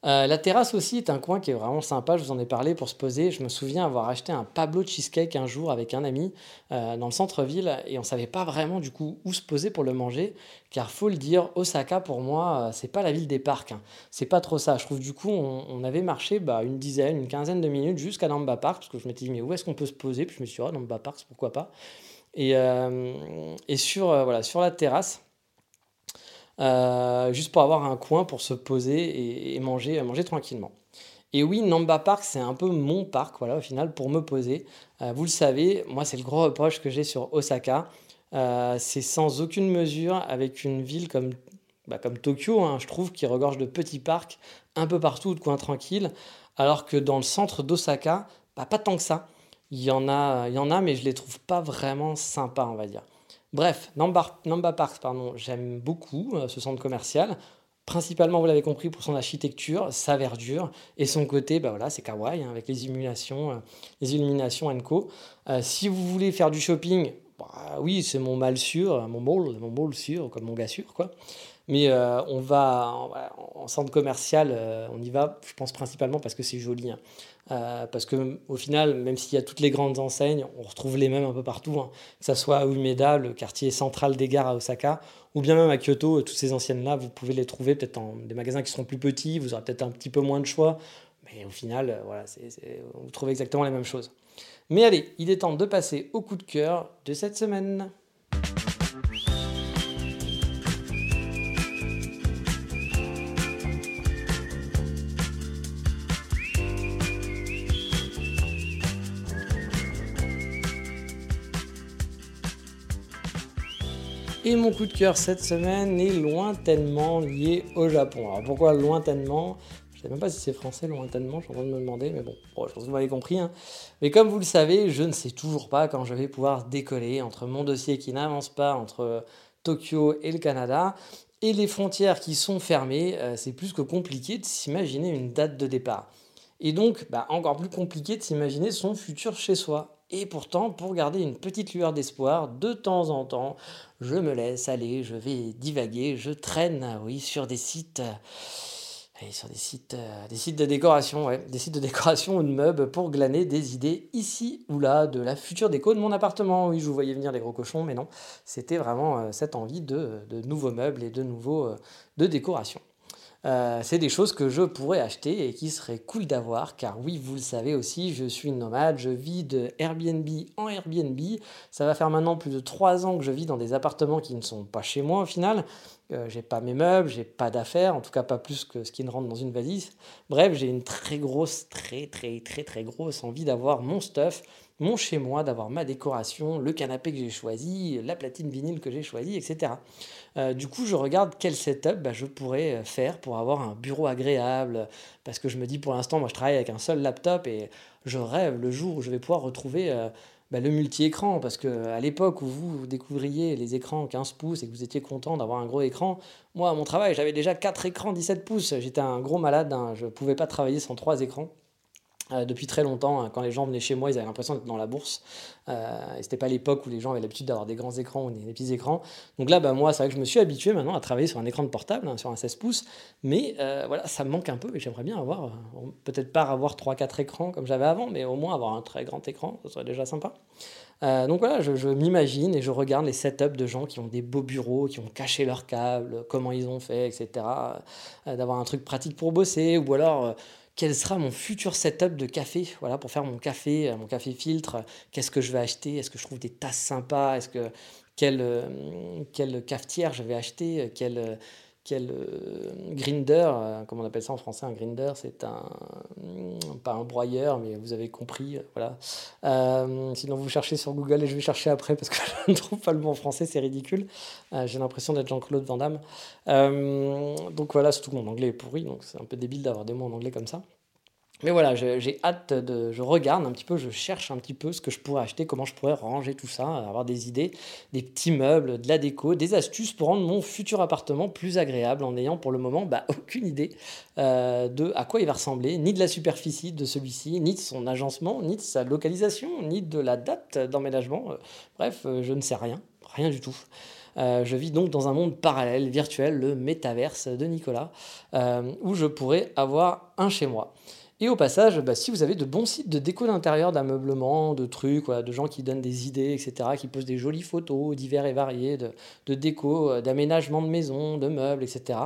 Speaker 1: Euh, la terrasse aussi est un coin qui est vraiment sympa, je vous en ai parlé pour se poser. Je me souviens avoir acheté un Pablo Cheesecake un jour avec un ami euh, dans le centre-ville et on ne savait pas vraiment du coup où se poser pour le manger. Car faut le dire, Osaka pour moi, euh, c'est pas la ville des parcs. Hein. C'est pas trop ça. Je trouve du coup, on, avait marché bah, une dizaine, une quinzaine de minutes jusqu'à Namba Park parce que je m'étais dit, mais où est-ce qu'on peut se poser? Puis je me suis dit, oh, Namba Park, pourquoi pas? Et, sur, voilà, sur la terrasse, euh, juste pour avoir un coin pour se poser et, manger, manger tranquillement. Et oui, Namba Park, c'est un peu mon parc, voilà, au final, pour me poser. Euh, vous le savez, moi, c'est le gros reproche que j'ai sur Osaka. Euh, c'est sans aucune mesure avec une ville comme, bah, comme Tokyo, hein, je trouve, qui regorge de petits parcs un peu partout, de coins tranquilles, alors que dans le centre d'Osaka, bah, pas tant que ça. Il y, en a, il y en a, mais je les trouve pas vraiment sympas, on va dire. Bref, Namba, Park, pardon, j'aime beaucoup euh, ce centre commercial. Principalement, vous l'avez compris, pour son architecture, sa verdure et son côté, bah voilà, c'est kawaii hein, avec les illuminations, euh, les illuminations Co. Euh, si vous voulez faire du shopping, bah, oui, c'est mon mal sûr, mon mall, mon mall sûr, comme mon gars sûr, quoi. Mais on va en, centre commercial, on y va, je pense principalement parce que c'est joli. Hein. Euh, parce que au final, même s'il y a toutes les grandes enseignes, on retrouve les mêmes un peu partout, hein. que ce soit à Umeda, le quartier central des gares à Osaka, ou bien même à Kyoto, euh, toutes ces anciennes-là, vous pouvez les trouver peut-être dans des magasins qui seront plus petits, vous aurez peut-être un petit peu moins de choix, mais au final, euh, voilà, vous trouvez exactement les mêmes choses. Mais allez, il est temps de passer au coup de cœur de cette semaine. Et mon coup de cœur cette semaine est lointainement lié au Japon. Alors pourquoi lointainement? Je ne sais même pas si c'est français lointainement, je suis en train de me demander, mais bon, je pense que vous m'avez compris. Hein. Mais comme vous le savez, je ne sais toujours pas quand je vais pouvoir décoller entre mon dossier qui n'avance pas entre Tokyo et le Canada et les frontières qui sont fermées. Euh, c'est plus que compliqué de s'imaginer une date de départ. Et donc, bah, encore plus compliqué de s'imaginer son futur chez soi. Et pourtant, pour garder une petite lueur d'espoir, de temps en temps, je me laisse aller, je vais divaguer, je traîne, oui, sur des sites, euh, sur des sites, euh, des sites de décoration, ouais, des sites de décoration ou de meubles pour glaner des idées ici ou là de la future déco de mon appartement. Oui, je vous voyais venir les gros cochons, mais non, c'était vraiment euh, cette envie de, de, nouveaux meubles et de nouveaux de décoration. Euh, c'est des choses que je pourrais acheter et qui seraient cool d'avoir, car oui, vous le savez aussi, je suis nomade, je vis de Airbnb en Airbnb. Ça va faire maintenant plus de 3 ans que je vis dans des appartements qui ne sont pas chez moi au final. Euh, j'ai pas mes meubles, j'ai pas d'affaires, en tout cas pas plus que ce qui ne rentre dans une valise. Bref, j'ai une très grosse, très très très très grosse envie d'avoir mon stuff, mon chez moi, d'avoir ma décoration, le canapé que j'ai choisi, la platine vinyle que j'ai choisi, etc. Euh, du coup, je regarde quel setup bah, je pourrais euh, faire pour avoir un bureau agréable, parce que je me dis pour l'instant, moi je travaille avec un seul laptop et je rêve le jour où je vais pouvoir retrouver euh, bah, le multi-écran, parce qu'à l'époque où vous découvriez les écrans 15 pouces et que vous étiez content d'avoir un gros écran, moi à mon travail j'avais déjà 4 écrans 17 pouces, j'étais un gros malade, hein. je ne pouvais pas travailler sans 3 écrans. Euh, depuis très longtemps, hein, quand les gens venaient chez moi, ils avaient l'impression d'être dans la bourse. Euh, et c'était pas l'époque où les gens avaient l'habitude d'avoir des grands écrans ou des, petits écrans. Donc là, bah, moi, c'est vrai que je me suis habitué maintenant à travailler sur un écran de portable, hein, sur un 16 pouces. Mais euh, voilà, ça me manque un peu et j'aimerais bien avoir, euh, peut-être pas avoir 3-4 écrans comme j'avais avant, mais au moins avoir un très grand écran, ça serait déjà sympa. donc voilà, je m'imagine et je regarde les setups de gens qui ont des beaux bureaux, qui ont caché leurs câbles, comment ils ont fait, etc. D'avoir un truc pratique pour bosser ou alors quel sera mon futur setup de café, voilà, pour faire mon café, euh, mon café filtre, qu'est-ce que je vais acheter, est-ce que je trouve des tasses sympas, est-ce que quelle, euh, quelle cafetière je vais acheter, quelle, quel euh, grinder, euh, comment on appelle ça en français, un grinder, c'est un, pas un broyeur, mais vous avez compris, euh, voilà. sinon vous cherchez sur Google et je vais chercher après parce que je ne trouve pas le mot en français, c'est ridicule. J'ai l'impression d'être Jean-Claude Van Damme. donc voilà, surtout mon anglais est pourri, donc c'est un peu débile d'avoir des mots en anglais comme ça. Mais voilà, j'ai hâte de. Je regarde un petit peu, je cherche un petit peu ce que je pourrais acheter, comment je pourrais ranger tout ça, avoir des idées, des petits meubles, de la déco, des astuces pour rendre mon futur appartement plus agréable en n'ayant pour le moment bah, aucune idée euh, de à quoi il va ressembler, ni de la superficie de celui-ci, ni de son agencement, ni de sa localisation, ni de la date d'emménagement. Euh, bref, euh, je ne sais rien, rien du tout. je vis donc dans un monde parallèle, virtuel, le métaverse de Nicolas, où je pourrais avoir un chez moi. Et au passage, bah, si vous avez de bons sites de déco d'intérieur, d'ameublement, de trucs, de gens qui donnent des idées, etc., qui posent des jolies photos divers et variés de, déco, euh, d'aménagement de maison, de meubles, etc.,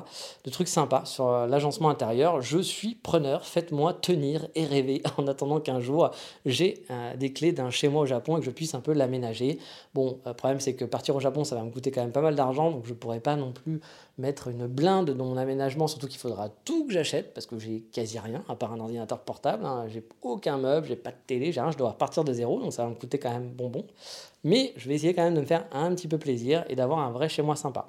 Speaker 1: de trucs sympas sur euh, l'agencement intérieur, je suis preneur. Faites-moi tenir et rêver en attendant qu'un jour j'ai euh, des clés d'un chez moi au Japon et que je puisse un peu l'aménager. Bon, le problème c'est que partir au Japon, ça va me coûter quand même pas mal d'argent, donc je ne pourrais pas non plus mettre une blinde dans mon aménagement, surtout qu'il faudra tout que j'achète parce que j'ai quasi rien à part un ordinateur portable. Hein. J'ai aucun meuble, j'ai pas de télé, j'ai rien, je dois repartir de zéro, donc ça va me coûter quand même bonbon. Mais je vais essayer quand même de me faire un petit peu plaisir et d'avoir un vrai chez moi sympa.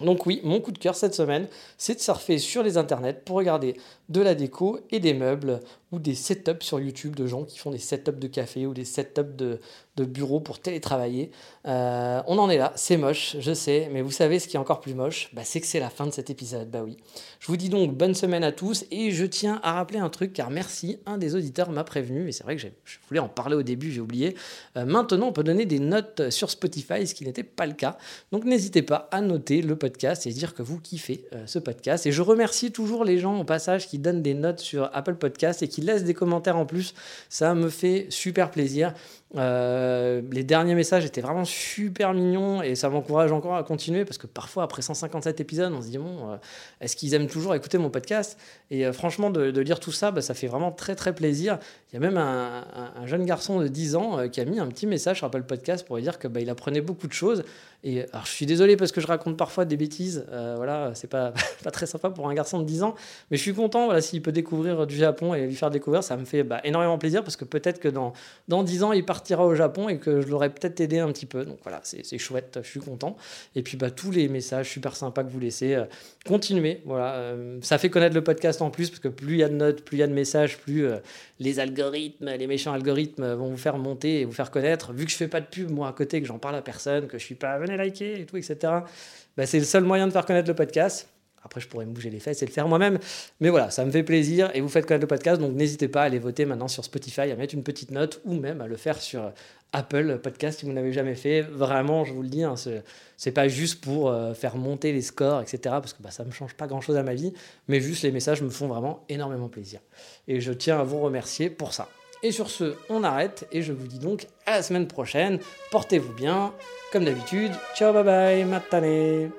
Speaker 1: Donc oui, mon coup de cœur cette semaine, c'est de surfer sur les internets pour regarder de la déco et des meubles ou des setups sur YouTube de gens qui font des setups de café ou des setups de, de bureau pour télétravailler. Euh, on en est là, c'est moche, je sais, mais vous savez ce qui est encore plus moche? Bah, C'est que c'est la fin de cet épisode, bah oui. Je vous dis donc bonne semaine à tous et je tiens à rappeler un truc car merci, un des auditeurs m'a prévenu et c'est vrai que je voulais en parler au début, j'ai oublié. Euh, maintenant, on peut donner des notes sur Spotify, ce qui n'était pas le cas. Donc n'hésitez pas à noter le podcast et dire que vous kiffez euh, ce podcast. Et je remercie toujours les gens au passage qui donnent des notes sur Apple Podcast et qui laissent des commentaires en plus. Ça me fait super plaisir. Euh, les derniers messages étaient vraiment super mignons et ça m'encourage encore à continuer parce que parfois, après 157 épisodes, on se dit bon, euh, est-ce qu'ils aiment toujours écouter mon podcast? Et euh, franchement, de, lire tout ça, bah, ça fait vraiment très très plaisir. Il y a même un, jeune garçon de 10 ans qui a mis un petit message sur Apple Podcast pour dire que bah, il apprenait beaucoup de choses. Et alors, je suis désolé parce que je raconte parfois des bêtises. voilà, c'est pas, pas très sympa pour un garçon de 10 ans, mais je suis content. Voilà, s'il peut découvrir du Japon et lui faire découvrir, ça me fait bah, énormément plaisir parce que peut-être que dans, dans 10 ans, il part partira au Japon et que je l'aurais peut-être aidé un petit peu. Donc voilà, c'est chouette, je suis content. Et puis bah, tous les messages super sympas que vous laissez, euh, continuez. Voilà, euh, ça fait connaître le podcast en plus parce que plus il y a de notes, plus il y a de messages, plus euh, les algorithmes, les méchants algorithmes vont vous faire monter et vous faire connaître. Vu que je fais pas de pub moi à côté, que j'en parle à personne, que je suis pas venez liker et tout, etc. Bah, c'est le seul moyen de faire connaître le podcast. Après, je pourrais me bouger les fesses et le faire moi-même. Mais voilà, ça me fait plaisir et vous faites connaître le podcast. Donc, n'hésitez pas à aller voter maintenant sur Spotify, à mettre une petite note ou même à le faire sur Apple Podcast si vous n'avez jamais fait. Vraiment, je vous le dis, hein, ce c'est pas juste pour euh, faire monter les scores, etc. Parce que bah, ça ne me change pas grand-chose à ma vie. Mais juste, les messages me font vraiment énormément plaisir. Et je tiens à vous remercier pour ça. Et sur ce, on arrête et je vous dis donc à la semaine prochaine. Portez-vous bien. Comme d'habitude, ciao, bye bye, matane.